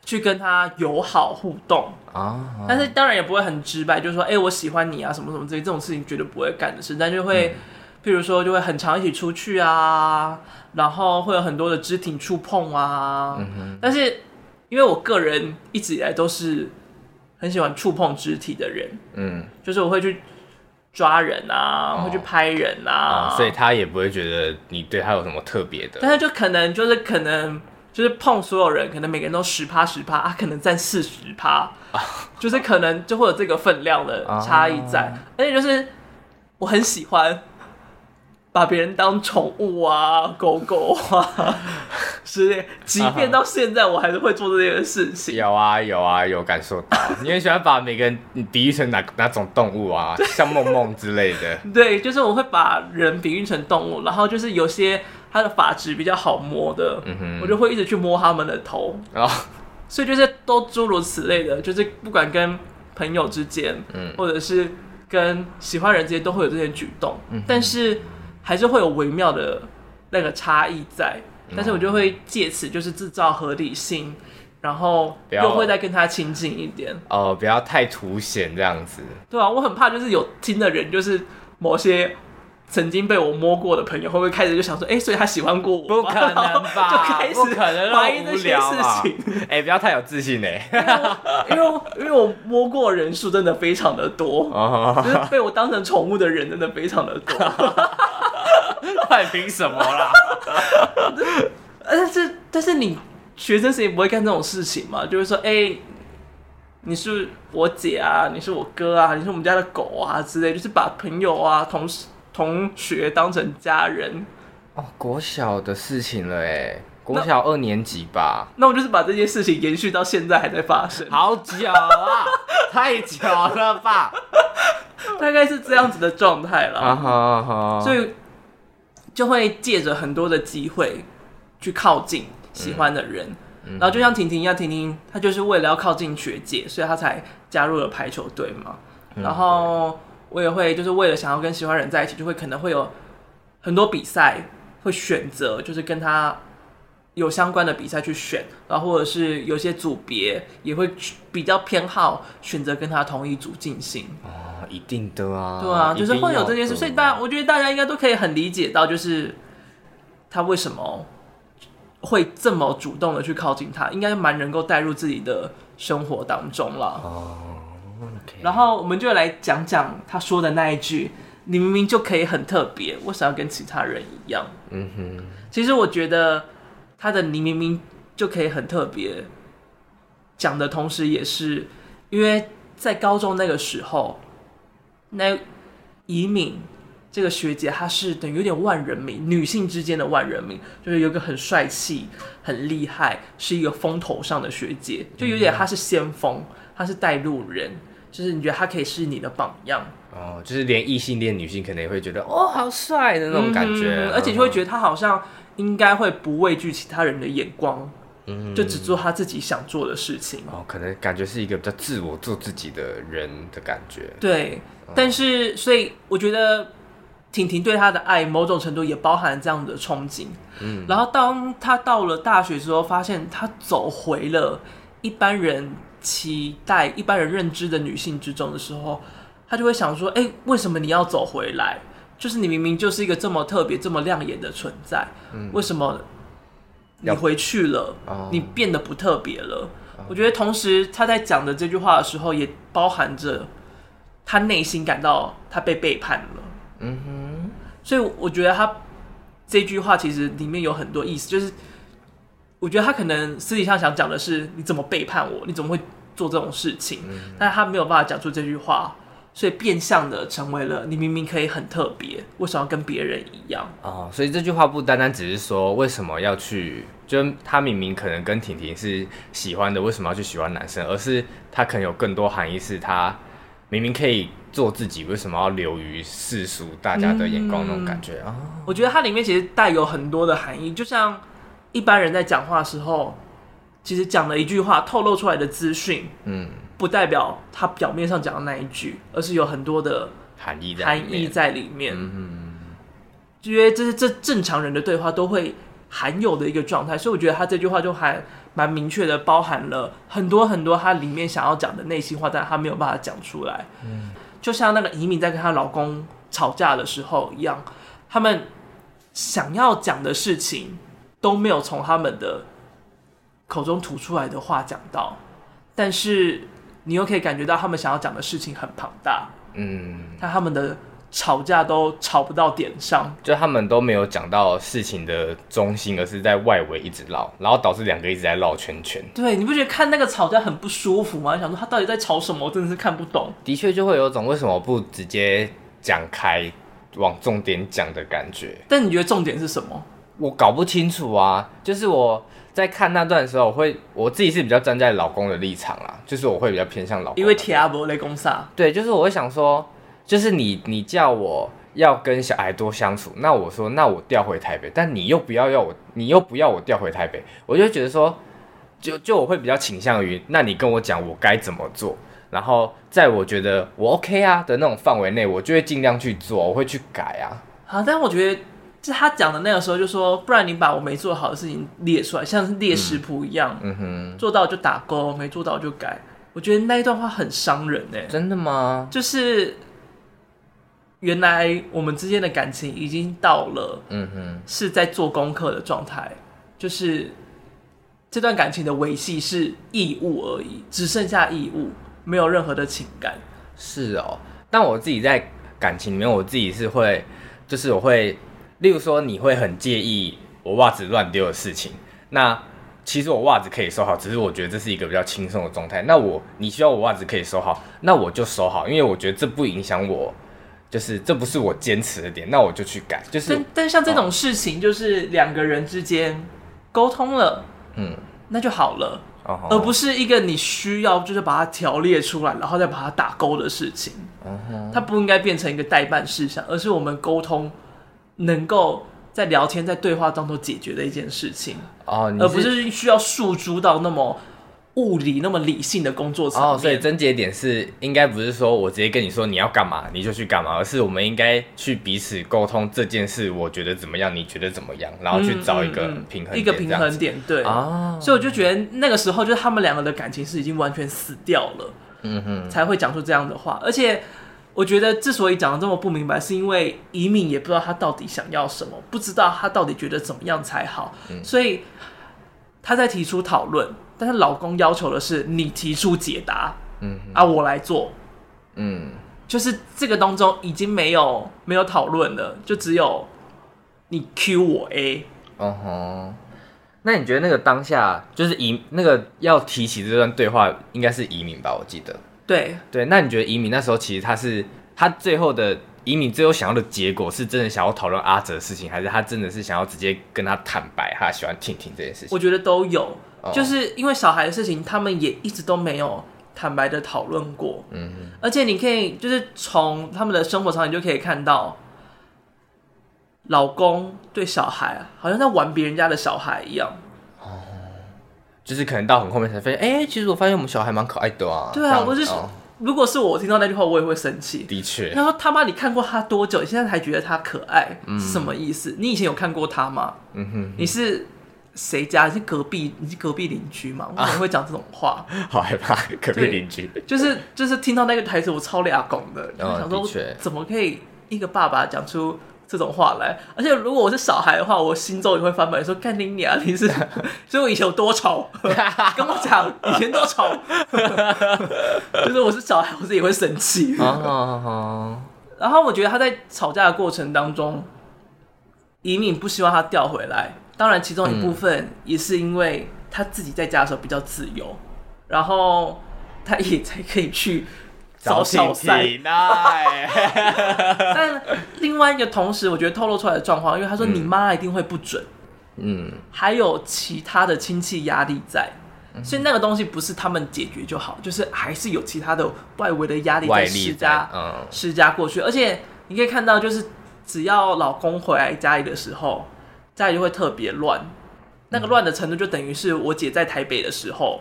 去跟他友好互动。啊，但是当然也不会很直白，就是说，哎、欸，我喜欢你啊，什么什么之类，这种事情绝对不会干的事，但就会，譬如说，就会很常一起出去啊，然后会有很多的肢体触碰啊，但是因为我个人一直以来都是很喜欢触碰肢体的人，嗯，就是我会去抓人啊，哦、会去拍人啊、哦，所以他也不会觉得你对他有什么特别的，但是就可能就是可能。就是碰所有人，可能每个人都十趴十趴，啊，可能占四十趴，就是可能就会有这个分量的差异在，而且就是我很喜欢把别人当宠物啊，狗狗啊，是，即便到现在我还是会做这件事情。有啊有啊有感受到，你很喜欢把每个人比喻成哪哪种动物啊，像梦梦之类的。(laughs) 对，就是我会把人比喻成动物，然后就是有些。它的发质比较好摸的，嗯、哼我就会一直去摸他们的头，哦、(laughs) 所以就是都诸如此类的，就是不管跟朋友之间，嗯、或者是跟喜欢人之间，都会有这些举动，嗯、但是还是会有微妙的那个差异在，嗯、但是我就会借此就是制造合理性，然后又会再跟他亲近一点，哦，不要太凸显这样子，对啊，我很怕就是有听的人就是某些。曾经被我摸过的朋友，会不会开始就想说，哎、欸，所以他喜欢过我？不可能吧？(laughs) 就开始怀疑这些事情。哎、欸，不要太有自信呢。因为因为我摸过人数真的非常的多，就是被我当成宠物的人真的非常的多。(laughs) (laughs) 那凭什么啦？(laughs) 但是但是你学生时也不会干这种事情嘛？就是说，哎、欸，你是我姐啊，你是我哥啊，你是我们家的狗啊之类，就是把朋友啊、同事。同学当成家人哦，国小的事情了哎，国小二年级吧。那我就是把这件事情延续到现在还在发生，好久啊，太久了吧？(laughs) 大概是这样子的状态了。啊哈啊哈，所以就会借着很多的机会去靠近喜欢的人，嗯、然后就像婷婷一样，婷婷她就是为了要靠近学姐，所以她才加入了排球队嘛，嗯、然后。我也会就是为了想要跟喜欢的人在一起，就会可能会有很多比赛会选择，就是跟他有相关的比赛去选，然后或者是有些组别也会比较偏好选择跟他同一组进行。哦，一定的啊，对啊，就是会有这件事，所以大家我觉得大家应该都可以很理解到，就是他为什么会这么主动的去靠近他，应该蛮能够带入自己的生活当中了。哦。Okay. 然后我们就来讲讲他说的那一句：“你明明就可以很特别，为什么要跟其他人一样？”嗯哼。其实我觉得他的“你明明就可以很特别”讲的同时，也是因为在高中那个时候，那怡敏这个学姐，她是等于有点万人迷，女性之间的万人迷，就是有个很帅气、很厉害，是一个风头上的学姐，就有点她是先锋，她是带路人。就是你觉得她可以是你的榜样哦，就是连异性恋女性可能也会觉得哦，好帅的那种感觉，嗯、而且就会觉得她好像应该会不畏惧其他人的眼光，嗯，就只做他自己想做的事情哦，可能感觉是一个比较自我做自己的人的感觉，对，嗯、但是所以我觉得婷婷对他的爱某种程度也包含这样的憧憬，嗯，然后当他到了大学之后，发现他走回了一般人。期待一般人认知的女性之中的时候，他就会想说：“哎、欸，为什么你要走回来？就是你明明就是一个这么特别、这么亮眼的存在，嗯、为什么你回去了？要你变得不特别了？”哦、我觉得，同时他在讲的这句话的时候，也包含着他内心感到他被背叛了。嗯哼，所以我觉得他这句话其实里面有很多意思，就是。我觉得他可能私底下想讲的是你怎么背叛我？你怎么会做这种事情？嗯、但是他没有办法讲出这句话，所以变相的成为了你明明可以很特别，为什么要跟别人一样？哦，所以这句话不单单只是说为什么要去，就他明明可能跟婷婷是喜欢的，为什么要去喜欢男生？而是他可能有更多含义，是他明明可以做自己，为什么要流于世俗大家的眼光那种感觉啊？嗯哦、我觉得它里面其实带有很多的含义，就像。一般人在讲话的时候，其实讲了一句话透露出来的资讯，嗯，不代表他表面上讲的那一句，而是有很多的含义含义在里面。嗯，因为这是这正常人的对话都会含有的一个状态，所以我觉得他这句话就还蛮明确的，包含了很多很多他里面想要讲的内心话，但他没有办法讲出来。嗯，就像那个移民在跟她老公吵架的时候一样，他们想要讲的事情都没有从他们的口中吐出来的话讲到，但是你又可以感觉到他们想要讲的事情很庞大。嗯，但他们的。吵架都吵不到点上，就他们都没有讲到事情的中心，而是在外围一直绕，然后导致两个一直在绕圈圈。对，你不觉得看那个吵架很不舒服吗？想说他到底在吵什么？我真的是看不懂。的确，就会有种为什么不直接讲开，往重点讲的感觉。但你觉得重点是什么？我搞不清楚啊。就是我在看那段的时候，我会我自己是比较站在老公的立场啦，就是我会比较偏向老公。因为铁阿伯雷公萨。对，就是我会想说。就是你，你叫我要跟小孩多相处，那我说，那我调回台北，但你又不要要我，你又不要我调回台北，我就觉得说，就就我会比较倾向于，那你跟我讲我该怎么做，然后在我觉得我 OK 啊的那种范围内，我就会尽量去做，我会去改啊。啊，但我觉得就他讲的那个时候就说，不然你把我没做好的事情列出来，像是列食谱一样，嗯哼，做到就打勾，没做到就改。我觉得那一段话很伤人哎，真的吗？就是。原来我们之间的感情已经到了，嗯哼，是在做功课的状态，就是这段感情的维系是义务而已，只剩下义务，没有任何的情感。是哦，但我自己在感情里面，我自己是会，就是我会，例如说你会很介意我袜子乱丢的事情，那其实我袜子可以收好，只是我觉得这是一个比较轻松的状态。那我你需要我袜子可以收好，那我就收好，因为我觉得这不影响我。就是这不是我坚持的点，那我就去改。就是，但但像这种事情，就是两个人之间沟通了，嗯，那就好了，哦，而不是一个你需要就是把它条列出来，然后再把它打勾的事情。它不应该变成一个代办事项，而是我们沟通能够在聊天、在对话当中解决的一件事情。哦，而不是需要诉诸到那么。物理那么理性的工作层面，哦，所以症结点是应该不是说我直接跟你说你要干嘛你就去干嘛，而是我们应该去彼此沟通这件事，我觉得怎么样，你觉得怎么样，然后去找一个平衡点，一个平衡点，对啊，所以我就觉得那个时候就是他们两个的感情是已经完全死掉了，嗯哼，才会讲出这样的话。而且我觉得之所以讲的这么不明白，是因为移民也不知道他到底想要什么，不知道他到底觉得怎么样才好，所以他在提出讨论。但是老公要求的是你提出解答，嗯哼，啊，我来做，嗯，就是这个当中已经没有没有讨论了，就只有你 Q 我 A，哦吼，那你觉得那个当下就是移那个要提起这段对话，应该是移民吧？我记得，对对，那你觉得移民那时候其实他是他最后的移民最后想要的结果，是真的想要讨论阿哲的事情，还是他真的是想要直接跟他坦白他喜欢婷婷这件事情？我觉得都有。就是因为小孩的事情，他们也一直都没有坦白的讨论过。嗯，而且你可以就是从他们的生活场景就可以看到，老公对小孩好像在玩别人家的小孩一样。哦，就是可能到很后面才发现，哎、欸，其实我发现我们小孩蛮可爱的啊。对啊，我就是，哦、如果是我听到那句话，我也会生气。的确，他说他妈，你看过他多久？你现在还觉得他可爱，嗯、是什么意思？你以前有看过他吗？嗯哼，哼，你是。谁家？你是隔壁？你是隔壁邻居吗？为什么会讲这种话？啊、(laughs) 好害怕隔壁邻居。就是就是听到那个台词，我超俩拱的，就想说怎么可以一个爸爸讲出这种话来？而且如果我是小孩的话，我心中也会翻白眼说：“干你娘！你是，(laughs) 所以我以前有多丑？(laughs) 跟我讲以前多丑。(laughs) 就是我是小孩，我自己会生气。然后我觉得他在吵架的过程当中，移民不希望他调回来。当然，其中一部分也是因为他自己在家的时候比较自由，嗯、然后他也才可以去找小三。(laughs) 但另外一个同时，我觉得透露出来的状况，因为他说你妈一定会不准，嗯，还有其他的亲戚压力在，嗯、所以那个东西不是他们解决就好，就是还是有其他的外围的压力在施加，嗯，施加过去。而且你可以看到，就是只要老公回来家里的时候。家里就会特别乱，那个乱的程度就等于是我姐在台北的时候，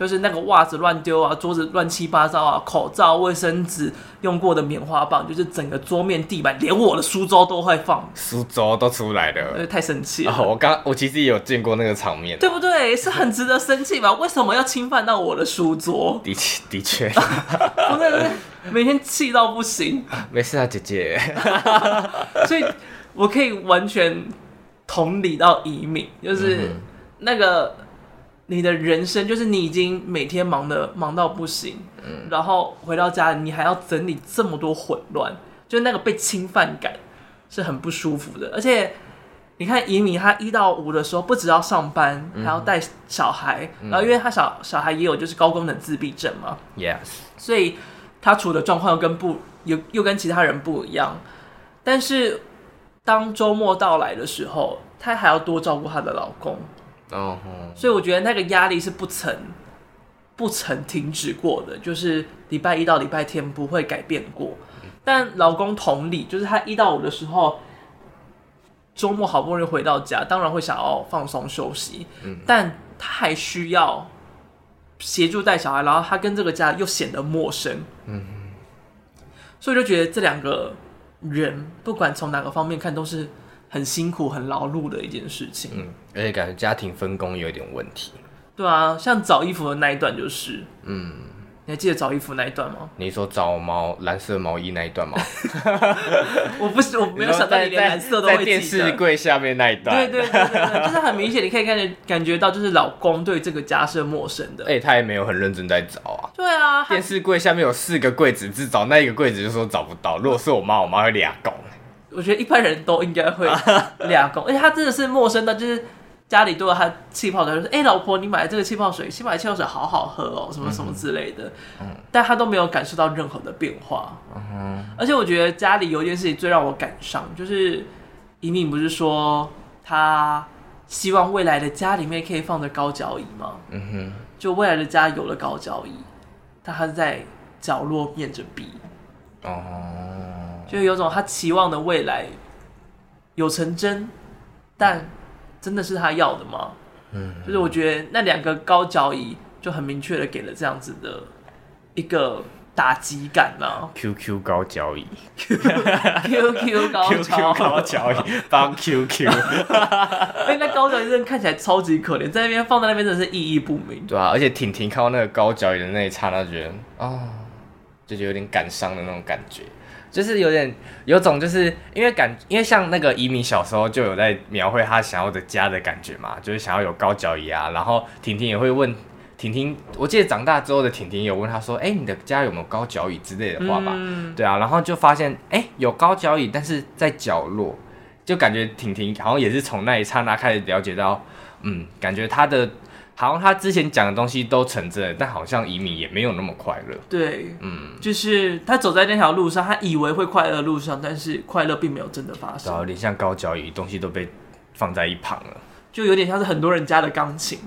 就是那个袜子乱丢啊，桌子乱七八糟啊，口罩、卫生纸、用过的棉花棒，就是整个桌面、地板，连我的书桌都会放，书桌都出来了，太生气了。哦、我刚我其实也有见过那个场面，对不对？是很值得生气吧？为什么要侵犯到我的书桌？(laughs) 的确，的确，我真的是每天气到不行。(laughs) 没事啊，姐姐。(laughs) 所以，我可以完全同理到移民，就是那个你的人生，就是你已经每天忙的忙到不行，嗯，然后回到家里，你还要整理这么多混乱，就那个被侵犯感是很不舒服的。而且，你看移民他一到五的时候，不只要上班，还要带小孩，然后因为他小小孩也有就是高功能自闭症嘛，Yes，所以他处的状况又跟不又又跟其他人不一样。但是，当周末到来的时候，他还要多照顾她的老公。哦，所以我觉得那个压力是不曾、不曾停止过的，就是礼拜一到礼拜天不会改变过。但老公同理，就是他一到五的时候，周末好不容易回到家，当然会想要放松休息。但他还需要协助带小孩，然后他跟这个家又显得陌生。嗯，所以就觉得这两个。人不管从哪个方面看，都是很辛苦、很劳碌的一件事情。嗯，而且感觉家庭分工有点问题。对啊，像找衣服的那一段就是，嗯。你还记得找衣服那一段吗？你说找毛蓝色毛衣那一段吗？(laughs) 我不是，我没有想到你连蓝色都会记得。在电视柜下面那一段。对对对对，对就是很明显，你可以感觉感觉到，就是老公对这个家是陌生的。哎、欸，他也没有很认真在找啊。对啊，电视柜下面有四个柜子，只找那一个柜子就说找不到。如果是我妈，我妈会俩拱。我觉得一般人都应该会俩拱，而且他真的是陌生的，就是。家里都有他气泡水，就说：“哎、欸，老婆，你买的这个气泡水，新买的气泡水好好喝哦，什么什么之类的。嗯”但他都没有感受到任何的变化。嗯、而且我觉得家里有一件事情最让我感伤，就是一敏不是说他希望未来的家里面可以放着高脚椅吗？嗯哼，就未来的家有了高脚椅，但他是在角落面着壁。哦，就有种他期望的未来有成真，但。真的是他要的吗？嗯，就是我觉得那两个高脚椅就很明确的给了这样子的一个打击感啊。QQ 高脚椅，(laughs) QQ 高高脚椅帮 QQ，(laughs) 哎，那高脚椅真的看起来超级可怜，在那边放在那边真的是意义不明。对啊，而且婷婷看到那个高脚椅的那一刹那，觉得啊、哦，就觉得有点感伤的那种感觉。就是有点有种，就是因为感，因为像那个移民小时候就有在描绘他想要的家的感觉嘛，就是想要有高脚椅啊。然后婷婷也会问婷婷，我记得长大之后的婷婷有问他说：“哎、欸，你的家有没有高脚椅之类的话吧？”嗯、对啊，然后就发现哎、欸，有高脚椅，但是在角落，就感觉婷婷好像也是从那一刹那开始了解到，嗯，感觉他的。好像他之前讲的东西都成真了，但好像移民也没有那么快乐。对，嗯，就是他走在那条路上，他以为会快乐的路上，但是快乐并没有真的发生。有点像高脚椅，东西都被放在一旁了，就有点像是很多人家的钢琴。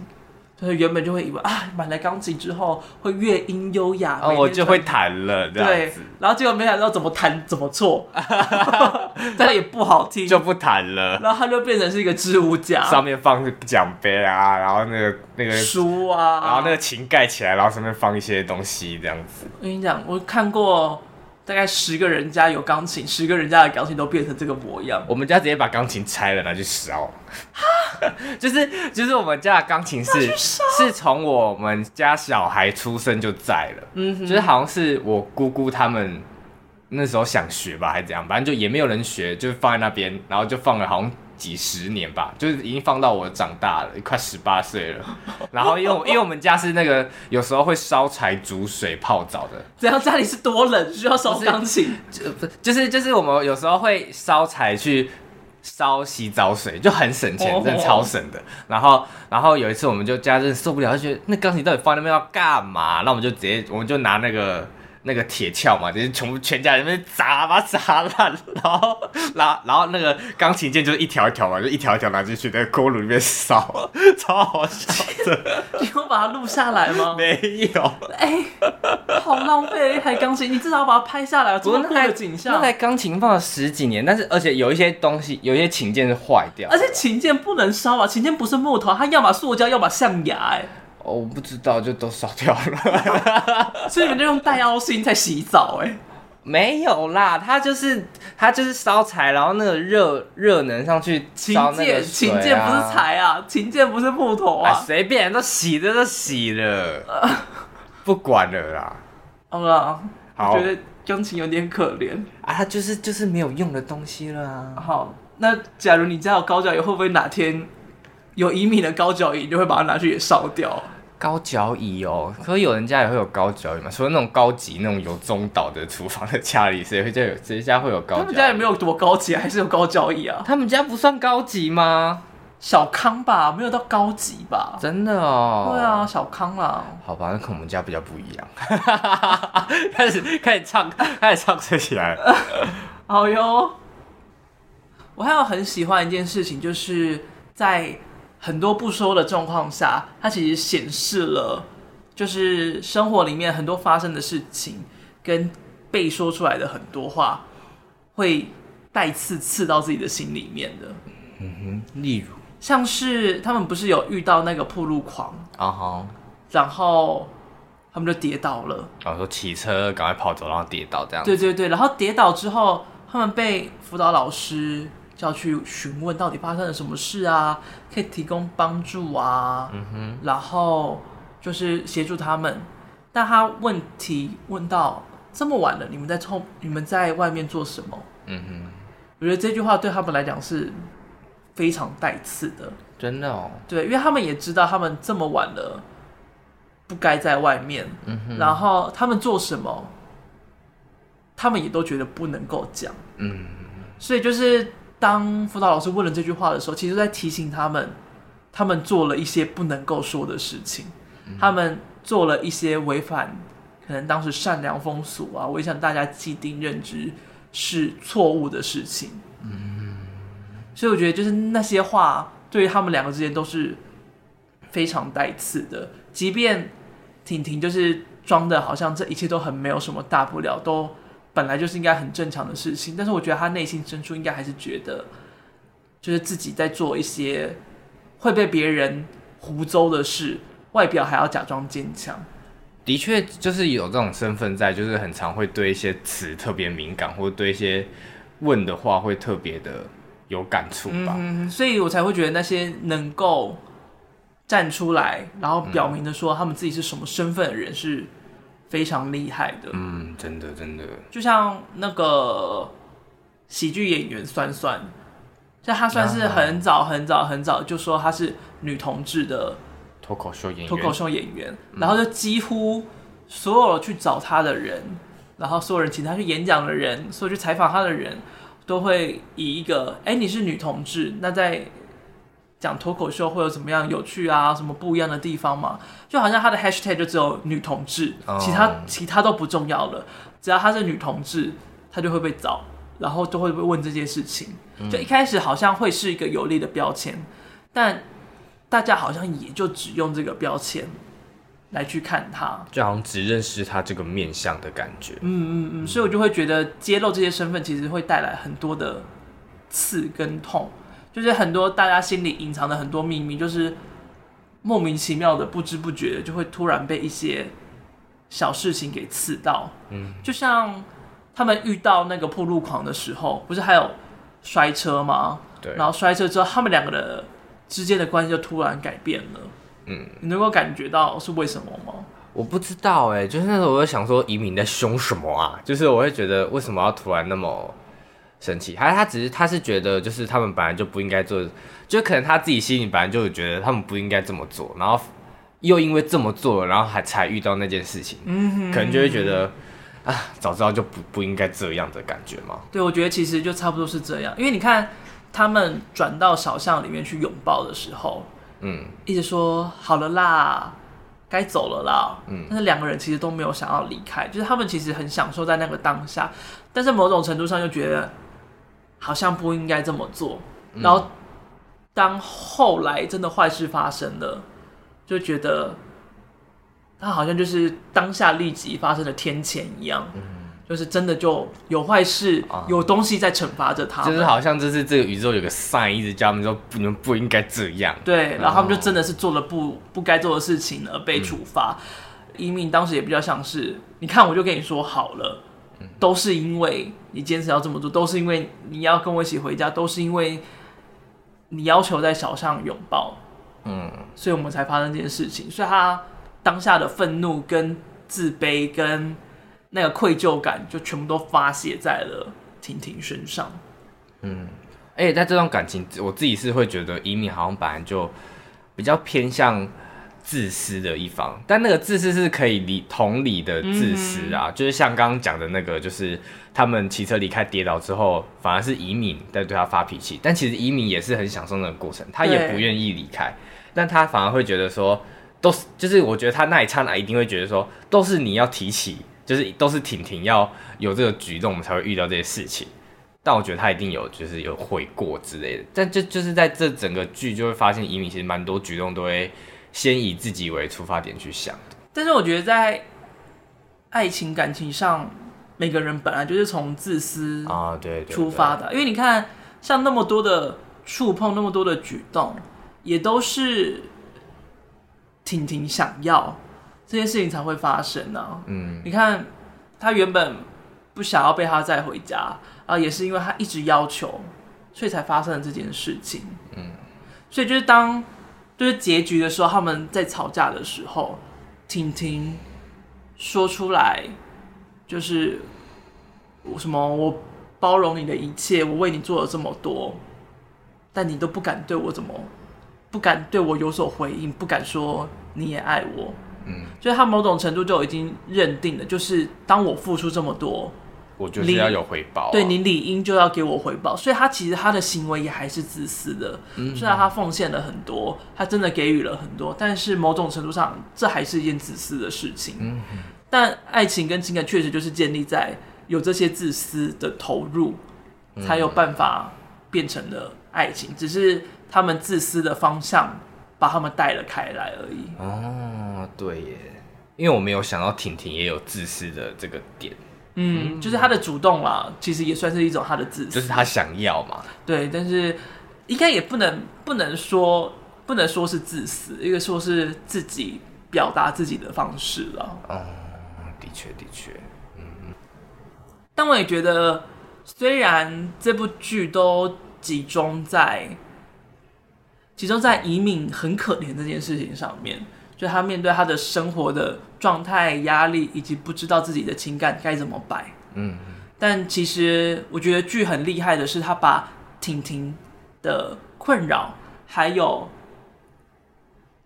原本就会以为啊，买来钢琴之后会乐音优雅，哦，我就会弹了，对。然后结果没想到怎么弹怎么错，(laughs) 但也不好听，就不弹了。然后它就变成是一个置物架，上面放奖杯啊，然后那个那个书啊，然后那个琴盖起来，然后上面放一些东西这样子。我跟你讲，我看过。大概十个人家有钢琴，十个人家的钢琴都变成这个模样。我们家直接把钢琴拆了拿去烧，(laughs) 就是就是我们家的钢琴是是从我们家小孩出生就在了，嗯哼，就是好像是我姑姑他们那时候想学吧，还是怎样，反正就也没有人学，就放在那边，然后就放了好像。几十年吧，就是已经放到我长大了，快十八岁了。(laughs) 然后因为因为我们家是那个有时候会烧柴煮水泡澡的，这样家里是多冷，需要烧钢琴？就就是就是我们有时候会烧柴去烧洗澡水，就很省钱，真的超省的。然后然后有一次我们就家真的受不了，就觉得那钢琴到底放在那边要干嘛？那我们就直接我们就拿那个。那个铁锹嘛，就是全部全家人在砸，把砸烂，然后，然后，然后那个钢琴键就是一条一条嘛，就一条一条拿进去那个锅炉里面烧，(laughs) 超好笑的。你有把它录下来吗？没有。哎、欸，好浪费一台钢琴，你至少把它拍下来，做那个景象。那台钢琴放了十几年，但是而且有一些东西，有一些琴键是坏掉，而且琴键不能烧啊，琴键不是木头，它要么塑胶，要么象牙、欸，哎。哦，我不知道，就都烧掉了。(laughs) 所以你们就用戴奥辛在洗澡？哎，没有啦，它就是它就是烧柴，然后那个热热能上去烧那个、啊、琴键，琴键不是柴啊，琴键不是木头啊，随便都洗的都洗了，不管了啦。好了，我觉得钢琴有点可怜啊，它就是就是没有用的东西了啊。好，那假如你家有高脚椅，会不会哪天？有一米的高脚椅，就会把它拿去给烧掉。高脚椅哦，可是有人家也会有高脚椅嘛？除了那种高级、那种有中岛的厨房的家里，谁会家有？谁家会有高？他们家也没有多高级，还是有高脚椅啊？他们家不算高级吗？小康吧，没有到高级吧？真的哦。对啊，小康啦。好吧，那可能我们家比较不一样。(laughs) 开始开始唱，开始唱吹起来了。(laughs) 好哟。我还有很喜欢一件事情，就是在。很多不说的状况下，它其实显示了，就是生活里面很多发生的事情，跟被说出来的很多话，会带刺刺到自己的心里面的。嗯哼，例如像是他们不是有遇到那个破路狂啊哈，然后他们就跌倒了，然后说骑车赶快跑走，然后跌倒这样。对对对，然后跌倒之后，他们被辅导老师。要去询问到底发生了什么事啊，可以提供帮助啊，嗯哼，然后就是协助他们。但他问题问到这么晚了，你们在冲，你们在外面做什么？嗯哼，我觉得这句话对他们来讲是非常带刺的，真的哦。对，因为他们也知道他们这么晚了不该在外面，嗯哼，然后他们做什么，他们也都觉得不能够讲，嗯，所以就是。当辅导老师问了这句话的时候，其实在提醒他们，他们做了一些不能够说的事情，嗯、他们做了一些违反可能当时善良风俗啊，我想大家既定认知是错误的事情。嗯，所以我觉得就是那些话对于他们两个之间都是非常带刺的，即便婷婷就是装的好像这一切都很没有什么大不了，都。本来就是应该很正常的事情，但是我觉得他内心深处应该还是觉得，就是自己在做一些会被别人胡诌的事，外表还要假装坚强。的确，就是有这种身份在，就是很常会对一些词特别敏感，或者对一些问的话会特别的有感触吧。嗯，所以我才会觉得那些能够站出来，然后表明的说他们自己是什么身份的人是。非常厉害的，嗯，真的真的，就像那个喜剧演员酸酸，就他算是很早很早很早就说他是女同志的脱口秀演员，脱口秀演员，然后就几乎所有去找他的人，嗯、然后所有人请他去演讲的人，所有去采访他的人都会以一个，哎，你是女同志，那在。讲脱口秀会有怎么样有趣啊？什么不一样的地方嘛？就好像他的 hashtag 就只有女同志，其他其他都不重要了。只要她是女同志，她就会被找，然后都会被问这件事情。就一开始好像会是一个有利的标签，但大家好像也就只用这个标签来去看他，就好像只认识他这个面相的感觉。嗯嗯嗯，所以我就会觉得揭露这些身份，其实会带来很多的刺跟痛。就是很多大家心里隐藏的很多秘密，就是莫名其妙的、不知不觉的，就会突然被一些小事情给刺到。嗯，就像他们遇到那个破路狂的时候，不是还有摔车吗？对。然后摔车之后，他们两个的之间的关系就突然改变了。嗯，你能够感觉到是为什么吗？我不知道哎、欸，就是那时候我就想说，移民在凶什么啊？就是我会觉得，为什么要突然那么？生气，还是他只是他是觉得，就是他们本来就不应该做，就可能他自己心里本来就觉得他们不应该这么做，然后又因为这么做了，然后还才遇到那件事情，嗯哼，可能就会觉得啊，早知道就不不应该这样的感觉嘛。对，我觉得其实就差不多是这样，因为你看他们转到小巷里面去拥抱的时候，嗯，一直说好了啦，该走了啦，嗯，但是两个人其实都没有想要离开，就是他们其实很享受在那个当下，但是某种程度上又觉得。好像不应该这么做，然后当后来真的坏事发生了，就觉得他好像就是当下立即发生的天谴一样，就是真的就有坏事，啊、有东西在惩罚着他们，就是好像就是这个宇宙有个 sign 一直叫他们说你们不应该这样。对，然后他们就真的是做了不不该做的事情而被处罚。一鸣、嗯、当时也比较像是，你看我就跟你说好了，嗯、都是因为你坚持要这么做，都是因为你要跟我一起回家，都是因为你要求在小巷拥抱，嗯，所以我们才发生这件事情。所以他当下的愤怒跟自卑跟。那个愧疚感就全部都发泄在了婷婷身上。嗯，而且在这段感情，我自己是会觉得一鸣好像本来就比较偏向自私的一方，但那个自私是可以理同理的自私啊，嗯、就是像刚刚讲的那个，就是他们骑车离开跌倒之后，反而是移民在对他发脾气，但其实移民也是很享受那个过程，他也不愿意离开，但他反而会觉得说，都是就是我觉得他那一刹那一定会觉得说，都是你要提起。就是都是婷婷要有这个举动，我们才会遇到这些事情。但我觉得他一定有，就是有悔过之类的。但就就是在这整个剧，就会发现移民其实蛮多举动都会先以自己为出发点去想的。但是我觉得在爱情感情上，每个人本来就是从自私啊对出发的。因为你看，像那么多的触碰，那么多的举动，也都是婷婷想要。这件事情才会发生呢、啊。嗯，你看，他原本不想要被他载回家，啊，也是因为他一直要求，所以才发生了这件事情。嗯，所以就是当就是结局的时候，他们在吵架的时候，婷婷说出来，就是我什么我包容你的一切，我为你做了这么多，但你都不敢对我怎么，不敢对我有所回应，不敢说你也爱我。嗯，所以他某种程度就已经认定了，就是当我付出这么多，我就是要有回报啊。对，你理应就要给我回报。所以他其实他的行为也还是自私的。嗯，虽然他奉献了很多，他真的给予了很多，但是某种程度上，这还是一件自私的事情。嗯，但爱情跟情感确实就是建立在有这些自私的投入，才有办法变成了爱情。只是他们自私的方向。把他们带了开来而已。哦，对耶，因为我没有想到婷婷也有自私的这个点。嗯，就是他的主动啦，其实也算是一种他的自私，就是他想要嘛。对，但是应该也不能不能说不能说是自私，一个说是自己表达自己的方式了。哦，的确的确，嗯嗯。但我也觉得，虽然这部剧都集中在。集中在移民很可怜这件事情上面，就他面对他的生活的状态、压力，以及不知道自己的情感该怎么摆。嗯，但其实我觉得剧很厉害的是，他把婷婷的困扰，还有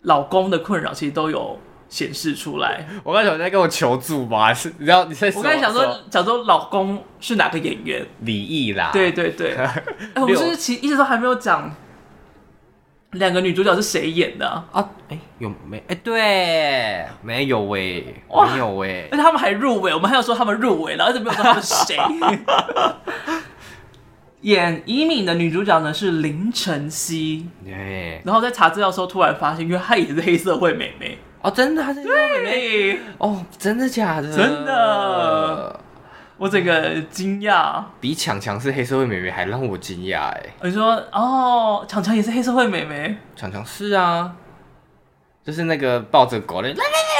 老公的困扰，其实都有显示出来。(laughs) 我刚才有在跟我求助吧？是，你知道你在？我刚才想说，想说老公是哪个演员？李毅啦。对对对。(laughs) 哎、欸，我们是其实一直都还没有讲。两个女主角是谁演的啊？哎、欸，有没？哎、欸，对，没有喂，没有喂。而且他们还入围，我们还要说他们入围了，而且没有说他们是谁。(laughs) 演伊敏的女主角呢是林晨曦。对。然后在查资料的时候，突然发现，因为她也是黑社会妹妹。哦，真的，她是黑社会妹妹。哦，真的假的？真的。我整个惊讶，比强强是黑社会妹妹还让我惊讶哎！你说哦，强强也是黑社会妹妹？强强是啊，就是那个抱着狗的。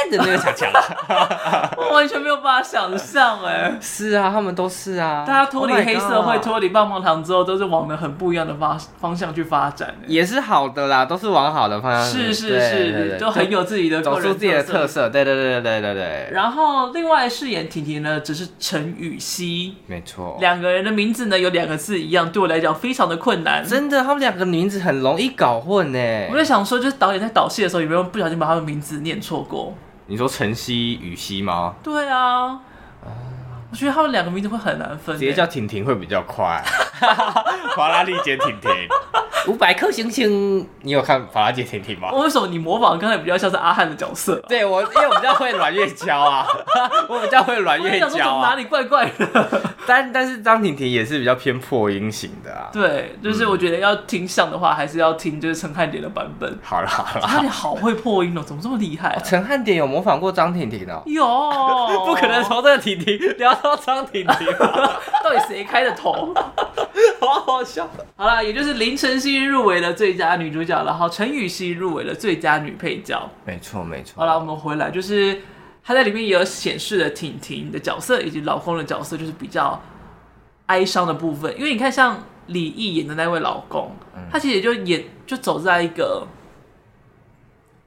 的那个强强，我 (laughs) 完全没有办法想象哎。是啊，他们都是啊。大家脱离黑社会，脱离棒棒糖之后，都是往的很不一样的方方向去发展。也是好的啦，都是往好的方向。是是是，就很有自己的，走出自己的特色。对对对对对对。然后另外饰演婷婷呢，只是陈雨希。没错。两个人的名字呢，有两个字一样，对我来讲非常的困难。真的，他们两个名字很容易搞混呢。我就想说，就是导演在导戏的时候，有没有不小心把他们名字念错过？你说晨曦、雨曦吗？对啊，我觉得他们两个名字会很难分，直接叫婷婷会比较快。(laughs) 法拉利姐婷婷，五百颗星星。你有看法拉利姐婷婷吗？为什么你模仿刚才比较像是阿汉的角色？对我，因为我比较会阮月娇啊，(laughs) 我比较会阮月娇啊。哪里怪怪的？(laughs) 但但是张婷婷也是比较偏破音型的啊。对，就是我觉得要听像的话，还是要听就是陈汉典的版本。好了好了，阿汉典好会破音哦，怎么这么厉害？陈汉典有模仿过张婷婷哦？有，不可能从这个婷婷聊到张婷婷，(laughs) 到底谁开的头？(laughs) 好好笑。好了，也就是林晨曦入围了最佳女主角，然后陈雨希入围了最佳女配角。没错没错。好了，我们回来就是。她在里面也有显示了婷婷的角色以及老公的角色，就是比较哀伤的部分。因为你看，像李毅演的那位老公，他其实也就演就走在一个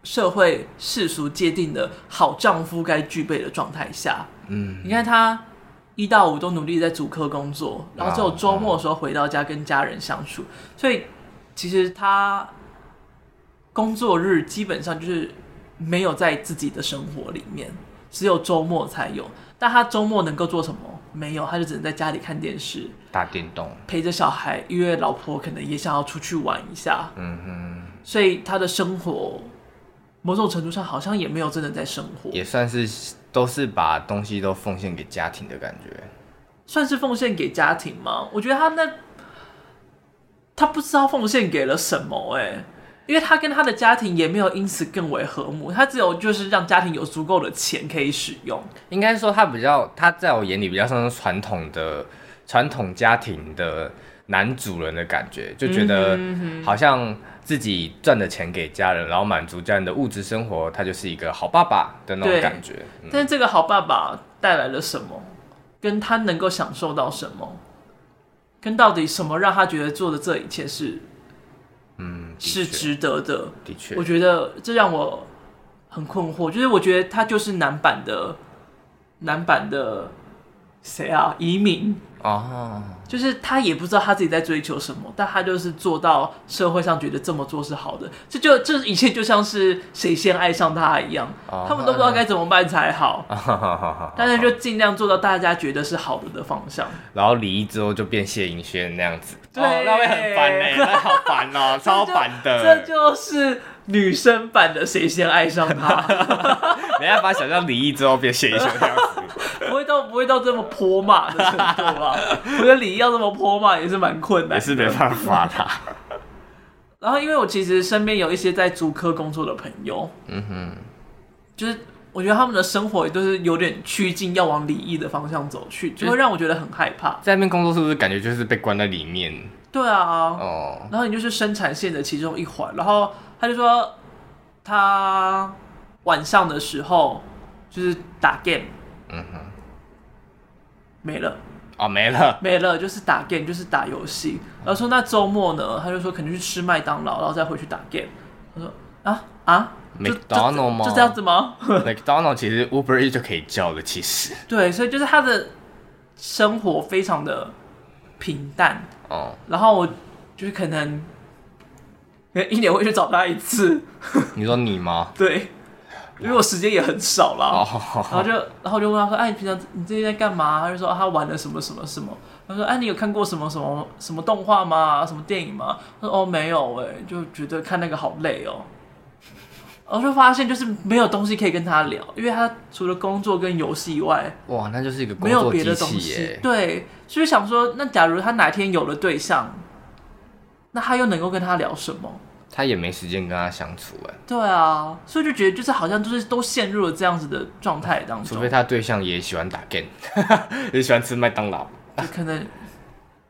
社会世俗界定的好丈夫该具备的状态下。嗯，你看他一到五都努力在主科工作，然后只有周末的时候回到家跟家人相处。所以其实他工作日基本上就是。没有在自己的生活里面，只有周末才有。但他周末能够做什么？没有，他就只能在家里看电视、打电动，陪着小孩。因为老婆可能也想要出去玩一下。嗯哼。所以他的生活，某种程度上好像也没有真的在生活，也算是都是把东西都奉献给家庭的感觉。算是奉献给家庭吗？我觉得他那，他不知道奉献给了什么哎、欸。因为他跟他的家庭也没有因此更为和睦，他只有就是让家庭有足够的钱可以使用。应该说他比较，他在我眼里比较像是传统的传统家庭的男主人的感觉，就觉得好像自己赚的钱给家人，然后满足家人的物质生活，他就是一个好爸爸的那种感觉。嗯、但是这个好爸爸带来了什么？跟他能够享受到什么？跟到底什么让他觉得做的这一切是？嗯，是值得的。的确，我觉得这让我很困惑。就是我觉得他就是男版的，男版的谁啊？移民。哦，就是他也不知道他自己在追求什么，但他就是做到社会上觉得这么做是好的，这就这一切就像是谁先爱上他一样，哦、他们都不知道该怎么办才好，哦、(laughs) 但是就尽量做到大家觉得是好的的方向。(laughs) 然后离异之后就变谢盈萱那样子，对，哦、那会很烦呢，(laughs) 那好烦哦，超烦的，这就是。女生版的谁先爱上他？没办法想象离异之后变谢盈萱那样子，到不会到这么泼骂的程度吧？(laughs) 我觉得李毅要这么泼骂也是蛮困难，也是没办法的。(laughs) 然后，因为我其实身边有一些在足科工作的朋友，嗯哼，就是我觉得他们的生活也都是有点趋近要往李毅的方向走去，就会让我觉得很害怕。在那边工作是不是感觉就是被关在里面？对啊，哦，然后你就是生产线的其中一环，然后。他就说，他晚上的时候就是打 game，嗯哼，没了，哦，没了，(laughs) 没了，就是打 game，就是打游戏。然后说那周末呢，他就说肯定去吃麦当劳，然后再回去打 game。他说啊啊，McDonald 吗？就这样子吗？(laughs) McDonald 其实 Uber E 就可以叫了，其实。对，所以就是他的生活非常的平淡哦。然后我就是可能。一年会去找他一次，(laughs) 你说你吗？对，因为我时间也很少啦。然后就，然后就问他说：“哎，你平常你最近在干嘛？”他就说：“他玩了什么什么什么。”他说：“哎，你有看过什么什么什么动画吗？什么电影吗？”他说：“哦，没有哎，就觉得看那个好累哦。”然后就发现就是没有东西可以跟他聊，因为他除了工作跟游戏以外，哇，那就是一个没有别的东西。对，所以想说，那假如他哪天有了对象。那他又能够跟他聊什么？他也没时间跟他相处哎。对啊，所以就觉得就是好像就是都陷入了这样子的状态当中。除非他对象也喜欢打 game，(laughs) 也喜欢吃麦当劳。可能，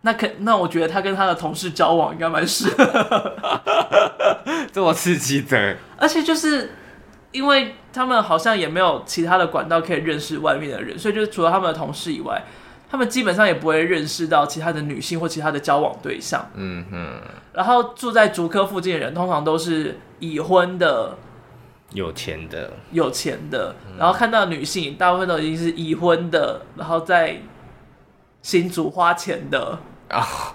那可那我觉得他跟他的同事交往应该蛮适合，(laughs) 这么刺激的。而且就是因为他们好像也没有其他的管道可以认识外面的人，所以就是除了他们的同事以外。他们基本上也不会认识到其他的女性或其他的交往对象。嗯哼。然后住在竹科附近的人，通常都是已婚的、有钱的、有钱的。然后看到女性，大部分都已经是已婚的，然后在新竹花钱的啊，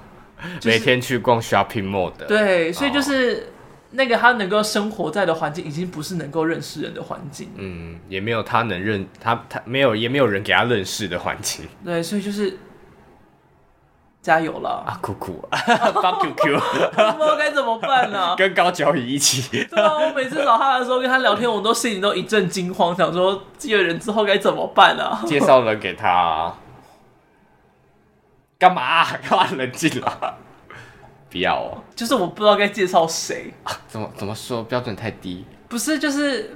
每天去逛 shopping mall 的。对，所以就是。那个他能够生活在的环境，已经不是能够认识人的环境。嗯，也没有他能认他，他没有，也没有人给他认识的环境。对，所以就是加油了啊！酷酷，(laughs) 发 QQ，不知道该怎么办呢、啊？(laughs) 跟高脚椅一起。对啊，我每次找他的时候跟他聊天，我都心里都一阵惊慌，想说这个人之后该怎么办啊？介绍人给他、啊。(laughs) 干嘛？干嘛冷静了？不要哦，就是我不知道该介绍谁。怎么怎么说？标准太低？不是，就是，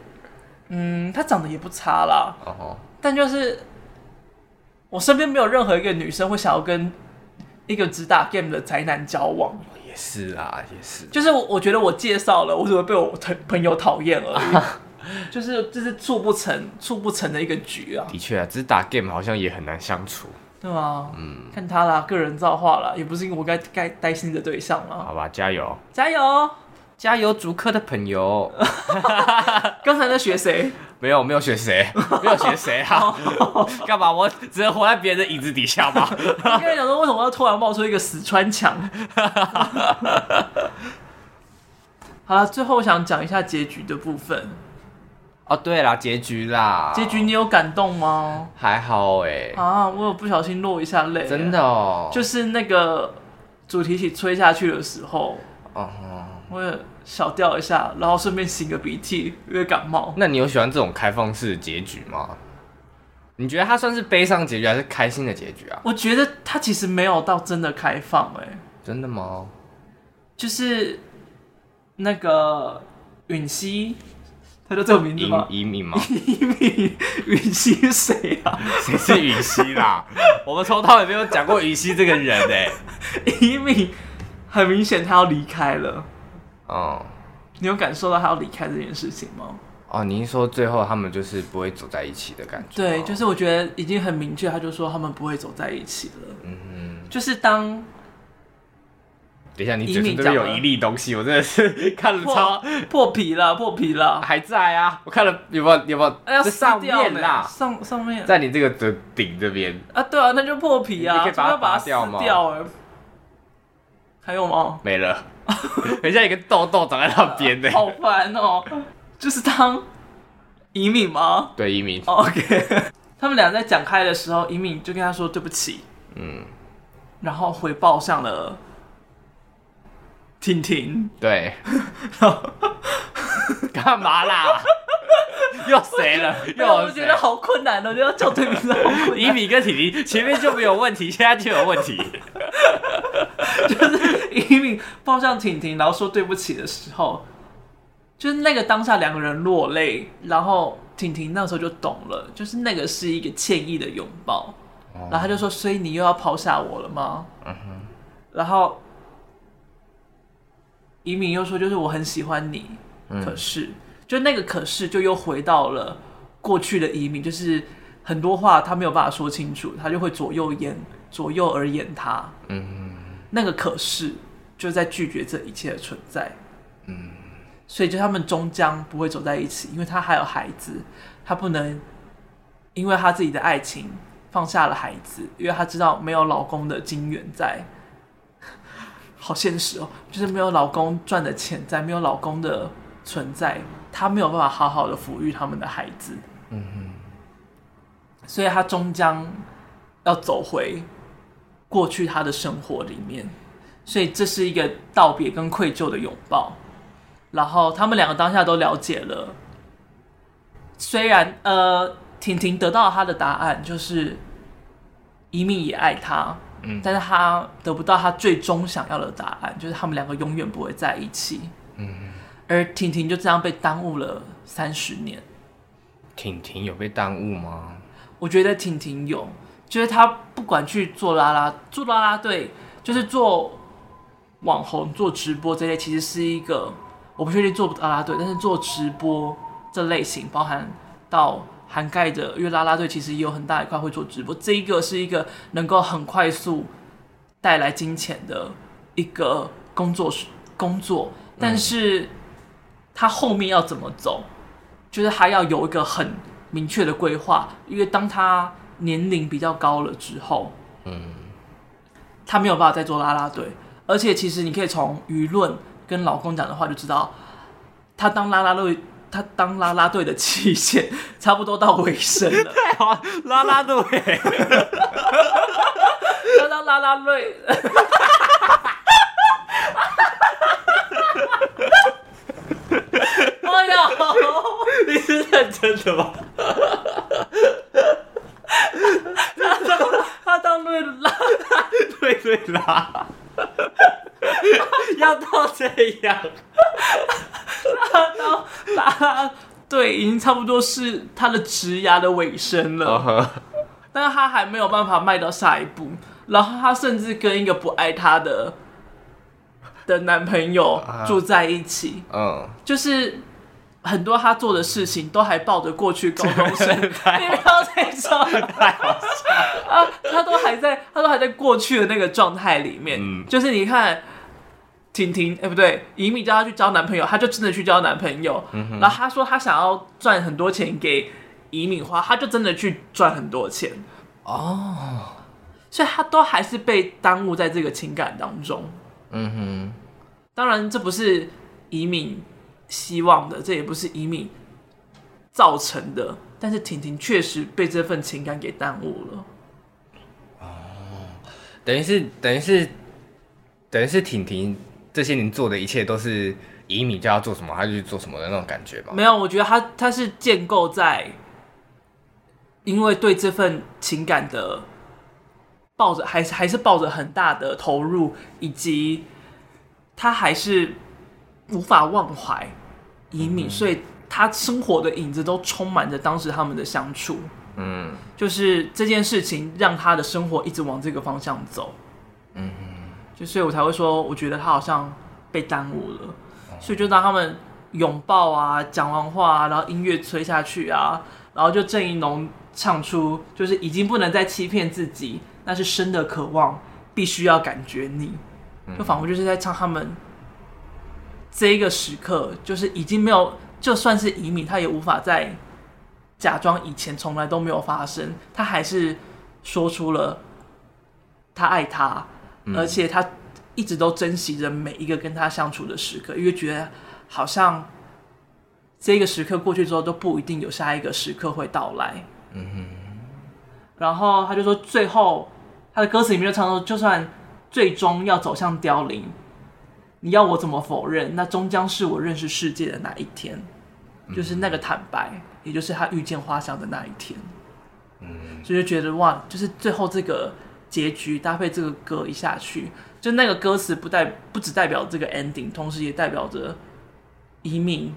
嗯，他长得也不差啦。哦吼。但就是，我身边没有任何一个女生会想要跟一个只打 game 的宅男交往。也是啊，也是。就是我，我觉得我介绍了，我只会被我朋朋友讨厌而已。就是就是促不成促不成的一个局啊。的确啊，只打 game 好像也很难相处。对吗？嗯，看他啦，个人造化啦，也不是我该该担心的对象了。好吧，加油，加油，加油，竹科的朋友。(laughs) 刚才在学谁？没有，没有学谁，没有学谁啊？(laughs) 干嘛？我只能活在别人的影子底下吗？我跟你讲说，为什么要突然冒出一个死川强？(laughs) 好了，最后我想讲一下结局的部分。哦，对啦，结局啦，结局你有感动吗？还好哎。啊，我有不小心落一下泪。真的哦。就是那个主题曲吹下去的时候，哦，我也小掉一下，然后顺便擤个鼻涕，因为感冒。那你有喜欢这种开放式的结局吗？你觉得它算是悲伤结局还是开心的结局啊？我觉得它其实没有到真的开放哎。真的吗？就是那个允熙。他叫这个名字吗？移民吗？移民允熙是谁啊？谁是允熙啦？(laughs) 我们从头也没有讲过允熙这个人哎。移民很明显他要离开了。哦，你有感受到他要离开这件事情吗？哦，您说最后他们就是不会走在一起的感觉？对，就是我觉得已经很明确，他就说他们不会走在一起了。嗯哼，就是当。等一下，你嘴唇这边有一粒东西，我真的是看了超破，破皮了，破皮了，还在啊！我看了有没有有没有？哎呀，上面啦，上上面，在你这个的顶这边啊，对啊，那就破皮啊，你可以把它拔掉吗？掉还有吗？没了，等一下一个痘痘长在那边的，(laughs) 好烦哦！就是当移民吗？对，移民。OK，(laughs) 他们俩在讲开的时候，移民就跟他说对不起，嗯，然后回报上了。婷婷，对，(laughs) 干嘛啦？又谁了？又我觉得好困难哦，就要叫对名字。移民跟婷婷前面就没有问题，现在就有问题。就是以敏抱上婷婷，然后说对不起的时候，就是那个当下两个人落泪，然后婷婷那时候就懂了，就是那个是一个歉意的拥抱，然后他就说：“所以你又要抛下我了吗？”嗯，然后。移民又说：“就是我很喜欢你，嗯、可是就那个可是，就又回到了过去的移民，就是很多话他没有办法说清楚，他就会左右言左右而言他。嗯，那个可是就在拒绝这一切的存在。嗯，所以就他们终将不会走在一起，因为他还有孩子，他不能因为他自己的爱情放下了孩子，因为他知道没有老公的金元在。”好现实哦，就是没有老公赚的钱在，没有老公的存在，她没有办法好好的抚育他们的孩子。嗯哼，所以她终将要走回过去她的生活里面，所以这是一个道别跟愧疚的拥抱。然后他们两个当下都了解了，虽然呃，婷婷得到了他的答案，就是一命也爱他。嗯，但是他得不到他最终想要的答案，就是他们两个永远不会在一起。嗯，而婷婷就这样被耽误了三十年。婷婷有被耽误吗？我觉得婷婷有，就是她不管去做啦啦做啦啦队，就是做网红、做直播这类，其实是一个我不确定做不啦啦队，但是做直播这类型，包含到。涵盖着，因为拉拉队其实也有很大一块会做直播，这一个是一个能够很快速带来金钱的一个工作工作，但是他后面要怎么走，就是他要有一个很明确的规划，因为当他年龄比较高了之后，嗯，他没有办法再做拉拉队，而且其实你可以从舆论跟老公讲的话就知道，他当拉拉队。他当啦啦队的期限 (laughs) 差不多到尾声了。(laughs) 太好，啦啦队，他当啦啦队。(laughs) 哎呀，你是认真的吗？他当他当队啦。对啦，(laughs) 要到这样，对，已经差不多是他的职牙的尾声了，uh huh. 但是他还没有办法迈到下一步，然后他甚至跟一个不爱他的的男朋友住在一起，嗯、uh，huh. 就是。很多他做的事情都还抱着过去高中生，你不要再说，太好笑啊！他都还在，他都还在过去的那个状态里面。嗯，就是你看，婷婷，哎，不对，移民叫他去交男朋友，他就真的去交男朋友。然后他说他想要赚很多钱给移民花，他就真的去赚很多钱。哦，所以他都还是被耽误在这个情感当中。嗯哼，当然这不是移民。希望的，这也不是移民造成的，但是婷婷确实被这份情感给耽误了。哦，等于是，等于是，等于是婷婷这些年做的一切都是移民叫他做什么，他就去做什么的那种感觉吧？没有，我觉得他他是建构在，因为对这份情感的抱着，还是还是抱着很大的投入，以及他还是无法忘怀。移民，所以他生活的影子都充满着当时他们的相处。嗯，就是这件事情让他的生活一直往这个方向走。嗯，就所以我才会说，我觉得他好像被耽误了。所以就当他们拥抱啊，讲完话啊，然后音乐吹下去啊，然后就郑怡农唱出，就是已经不能再欺骗自己，那是生的渴望，必须要感觉你，就仿佛就是在唱他们。这一个时刻，就是已经没有，就算是移民，他也无法再假装以前从来都没有发生。他还是说出了他爱他，嗯、而且他一直都珍惜着每一个跟他相处的时刻，因为觉得好像这个时刻过去之后都不一定有下一个时刻会到来。嗯哼。然后他就说，最后他的歌词里面就唱说，就算最终要走向凋零。你要我怎么否认？那终将是我认识世界的那一天，就是那个坦白，也就是他遇见花香的那一天。嗯，所以就觉得哇，就是最后这个结局搭配这个歌一下去，就那个歌词不代不只代表这个 ending，同时也代表着移民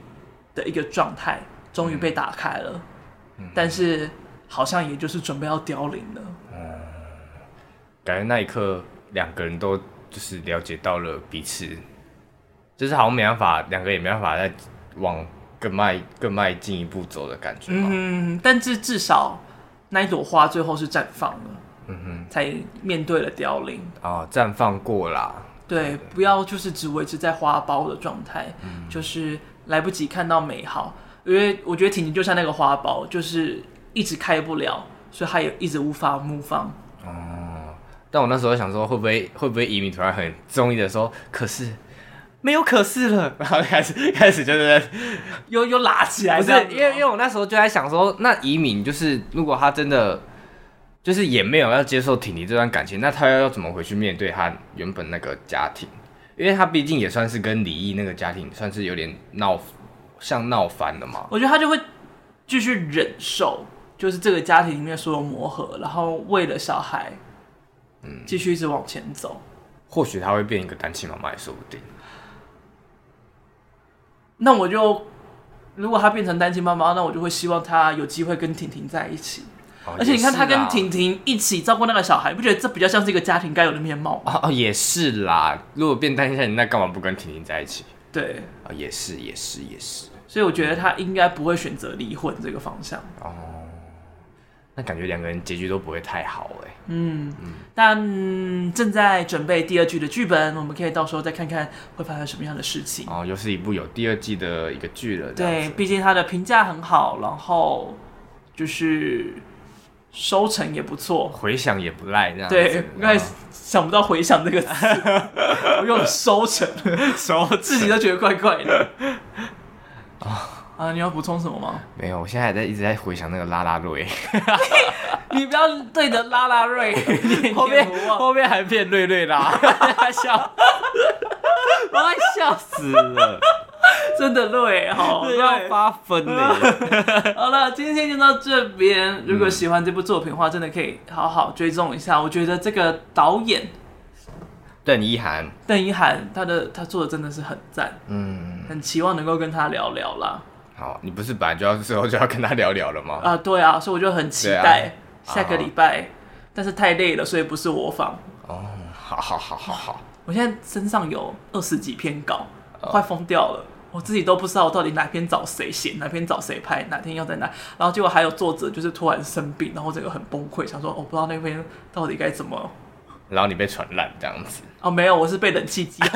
的一个状态终于被打开了，嗯，但是好像也就是准备要凋零了。嗯，感觉那一刻两个人都就是了解到了彼此。就是好像没办法，两个也没办法再往更迈更迈进一步走的感觉。嗯，但是至少那一朵花最后是绽放了，嗯哼，才面对了凋零。哦，绽放过啦。对，不要就是只维持在花苞的状态，嗯、就是来不及看到美好。因为我觉得婷婷就像那个花苞，就是一直开不了，所以她也一直无法怒放。哦，但我那时候想说，会不会会不会移民突然很中意的说，可是。没有可是了，(laughs) 然后开始开始就是又又拉起来，不是因为因为我那时候就在想说，那移民就是如果他真的就是也没有要接受婷婷这段感情，那他要要怎么回去面对他原本那个家庭？因为他毕竟也算是跟李毅那个家庭算是有点闹像闹翻了嘛。我觉得他就会继续忍受，就是这个家庭里面所有磨合，然后为了小孩，嗯，继续一直往前走。或许他会变一个单亲妈妈也说不定。那我就，如果他变成单亲妈妈，那我就会希望他有机会跟婷婷在一起。哦、而且你看，他跟婷婷一起照顾那个小孩，不觉得这比较像是一个家庭该有的面貌吗？哦，也是啦。如果变单亲家庭，那干嘛不跟婷婷在一起？对，啊、哦，也是，也是，也是。所以我觉得他应该不会选择离婚这个方向。哦。那感觉两个人结局都不会太好哎。嗯嗯，但正在准备第二季的剧本，我们可以到时候再看看会发生什么样的事情。哦，又是一部有第二季的一个剧了。对，毕竟它的评价很好，然后就是收成也不错，回响也不赖，这样。对，因为想不到回响这个词，(laughs) 我用收成，收自己都觉得怪怪的。啊。啊，你要补充什么吗？没有，我现在还在一直在回想那个拉拉瑞。(laughs) 你不要对着拉拉瑞，(laughs) 后面后面还变瑞瑞拉，笑，我快笑死了，(laughs) 真的累好，要发分呢。(laughs) 好了，今天就到这边。如果喜欢这部作品的话，真的可以好好追踪一下。我觉得这个导演邓一涵，邓一涵，他的他做的真的是很赞，嗯，很期望能够跟他聊聊啦。好，你不是本来就要之后就要跟他聊聊了吗？啊，对啊，所以我就很期待下个礼拜，啊、但是太累了，所以不是我访。哦，好好好好好，我现在身上有二十几篇稿，快疯掉了。我自己都不知道我到底哪篇找谁写，哪篇找谁拍，哪天要在哪，然后结果还有作者就是突然生病，然后这个很崩溃，想说我不知道那篇到底该怎么，然后你被传染这样子。哦，没有，我是被冷气机。(laughs)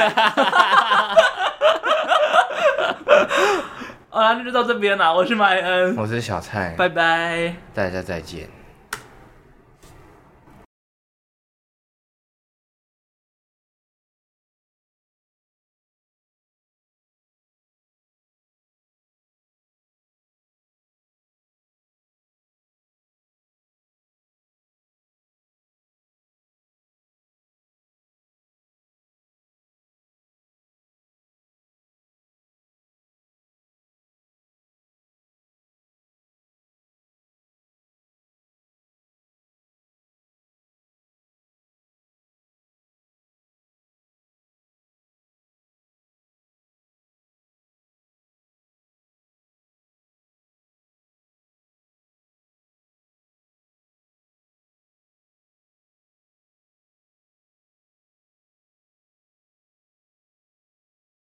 好啦，那就到这边啦，我是麦恩，我是小蔡，拜拜，大家再见。